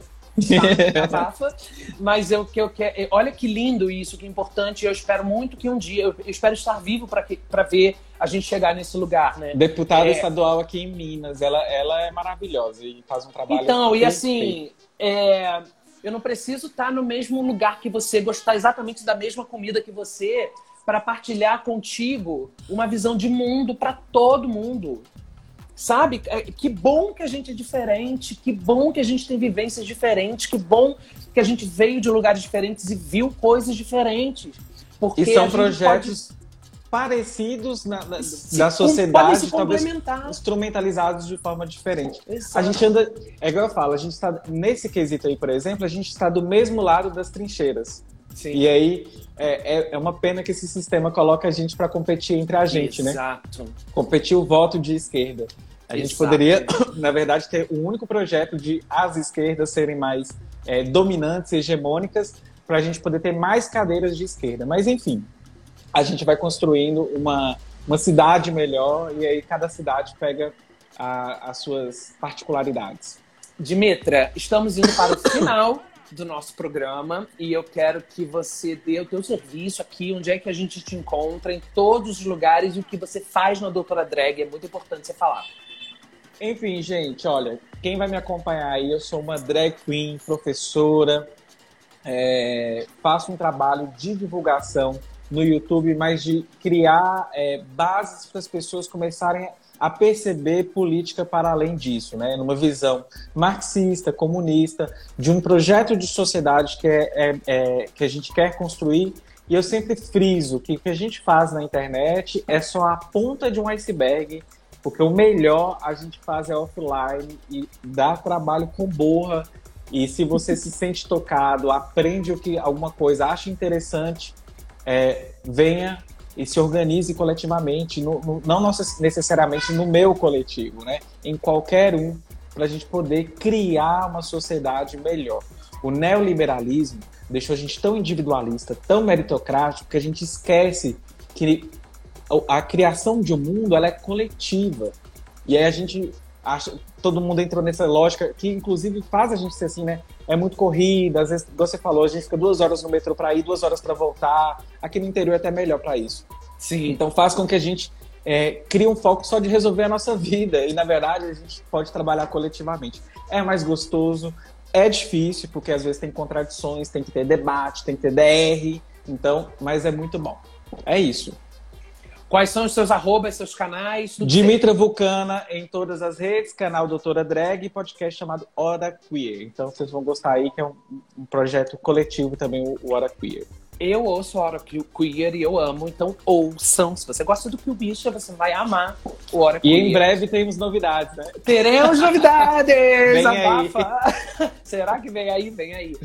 Speaker 3: Tá, mas eu que eu quero. Olha que lindo isso, que importante. Eu espero muito que um dia, eu espero estar vivo para ver a gente chegar nesse lugar, né?
Speaker 2: Deputada é... estadual aqui em Minas, ela, ela é maravilhosa e faz um trabalho.
Speaker 3: Então, e assim, é, eu não preciso estar no mesmo lugar que você, gostar exatamente da mesma comida que você, para partilhar contigo uma visão de mundo para todo mundo. Sabe? É, que bom que a gente é diferente, que bom que a gente tem vivências diferentes, que bom que a gente veio de lugares diferentes e viu coisas diferentes.
Speaker 2: Porque e são projetos pode... parecidos na, na, da sociedade, talvez instrumentalizados de forma diferente. Exato. A gente anda, é igual eu falo, a gente está nesse quesito aí, por exemplo, a gente está do mesmo lado das trincheiras. Sim. E aí é, é, é, uma pena que esse sistema coloca a gente para competir entre a gente,
Speaker 3: Exato. né? Exato.
Speaker 2: Competir o voto de esquerda. A Exato. gente poderia, na verdade, ter um único projeto de as esquerdas serem mais é, dominantes, hegemônicas, para a gente poder ter mais cadeiras de esquerda. Mas, enfim, a gente vai construindo uma, uma cidade melhor e aí cada cidade pega a, as suas particularidades.
Speaker 3: Dimitra, estamos indo para o final do nosso programa e eu quero que você dê o teu serviço aqui, onde é que a gente te encontra, em todos os lugares e o que você faz na Doutora Drag, é muito importante você falar.
Speaker 2: Enfim, gente, olha, quem vai me acompanhar aí, eu sou uma drag queen, professora, é, faço um trabalho de divulgação no YouTube, mas de criar é, bases para as pessoas começarem a perceber política para além disso, né? numa visão marxista, comunista, de um projeto de sociedade que, é, é, é, que a gente quer construir. E eu sempre friso que o que a gente faz na internet é só a ponta de um iceberg, porque o melhor a gente faz é offline e dá trabalho com borra. E se você se sente tocado, aprende o que alguma coisa acha interessante, é, venha e se organize coletivamente, no, no, não necessariamente no meu coletivo, né? em qualquer um, para a gente poder criar uma sociedade melhor. O neoliberalismo deixou a gente tão individualista, tão meritocrático, que a gente esquece que a criação de um mundo ela é coletiva. E aí a gente acha, todo mundo entrou nessa lógica que inclusive faz a gente ser assim, né? É muito corrida, às vezes, você falou, a gente fica duas horas no metrô para ir, duas horas para voltar. Aqui no interior é até melhor para isso. Sim. Então faz com que a gente é, crie um foco só de resolver a nossa vida e na verdade a gente pode trabalhar coletivamente. É mais gostoso, é difícil porque às vezes tem contradições, tem que ter debate, tem que ter DR, então, mas é muito bom. É isso.
Speaker 3: Quais são os seus arrobas, seus canais?
Speaker 2: Dimitra Vulcana em todas as redes, canal Doutora Drag e podcast chamado Hora Queer. Então vocês vão gostar aí, que é um, um projeto coletivo também, o Hora Queer.
Speaker 3: Eu ouço a Hora Queer e eu amo, então ouçam. Se você gosta do que o bicho, você vai amar o Hora Queer.
Speaker 2: E em breve temos novidades, né?
Speaker 3: Teremos novidades! vem aí. Será que vem aí? Vem aí.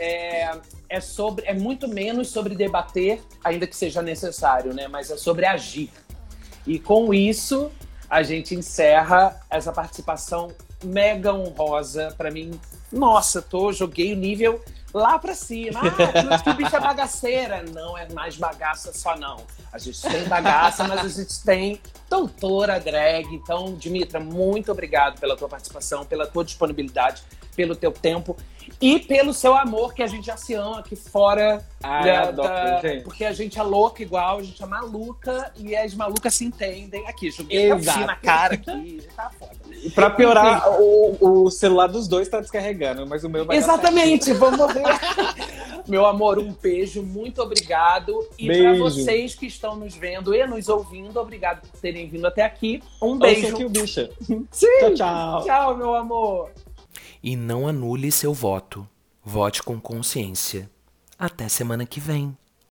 Speaker 3: É, é sobre é muito menos sobre debater, ainda que seja necessário, né? Mas é sobre agir. E com isso a gente encerra essa participação mega honrosa para mim. Nossa, tô joguei o nível lá pra cima. Ah, que o bicho é bagaceira. Não é mais bagaça só, não. A gente tem bagaça, mas a gente tem doutora drag. Então, Dimitra, muito obrigado pela tua participação, pela tua disponibilidade, pelo teu tempo e pelo seu amor, que a gente já se ama aqui fora.
Speaker 2: Ah,
Speaker 3: da,
Speaker 2: adoro,
Speaker 3: da-
Speaker 2: gente.
Speaker 3: porque a gente é louca igual, a gente é maluca e as malucas se entendem aqui. Joguei
Speaker 2: Exato.
Speaker 3: assim na cara aqui, tá foda.
Speaker 2: E pra piorar, o, o celular dos dois tá descarregando, mas o meu vai
Speaker 3: Exatamente, vamos morrer. Meu amor, um beijo, muito obrigado. E para vocês que estão nos vendo e nos ouvindo, obrigado por terem vindo até aqui. Um beijo.
Speaker 2: Ouçam que o bicha.
Speaker 3: Sim.
Speaker 2: Tchau, tchau.
Speaker 3: Tchau, meu amor.
Speaker 1: E não anule seu voto. Vote com consciência. Até semana que vem.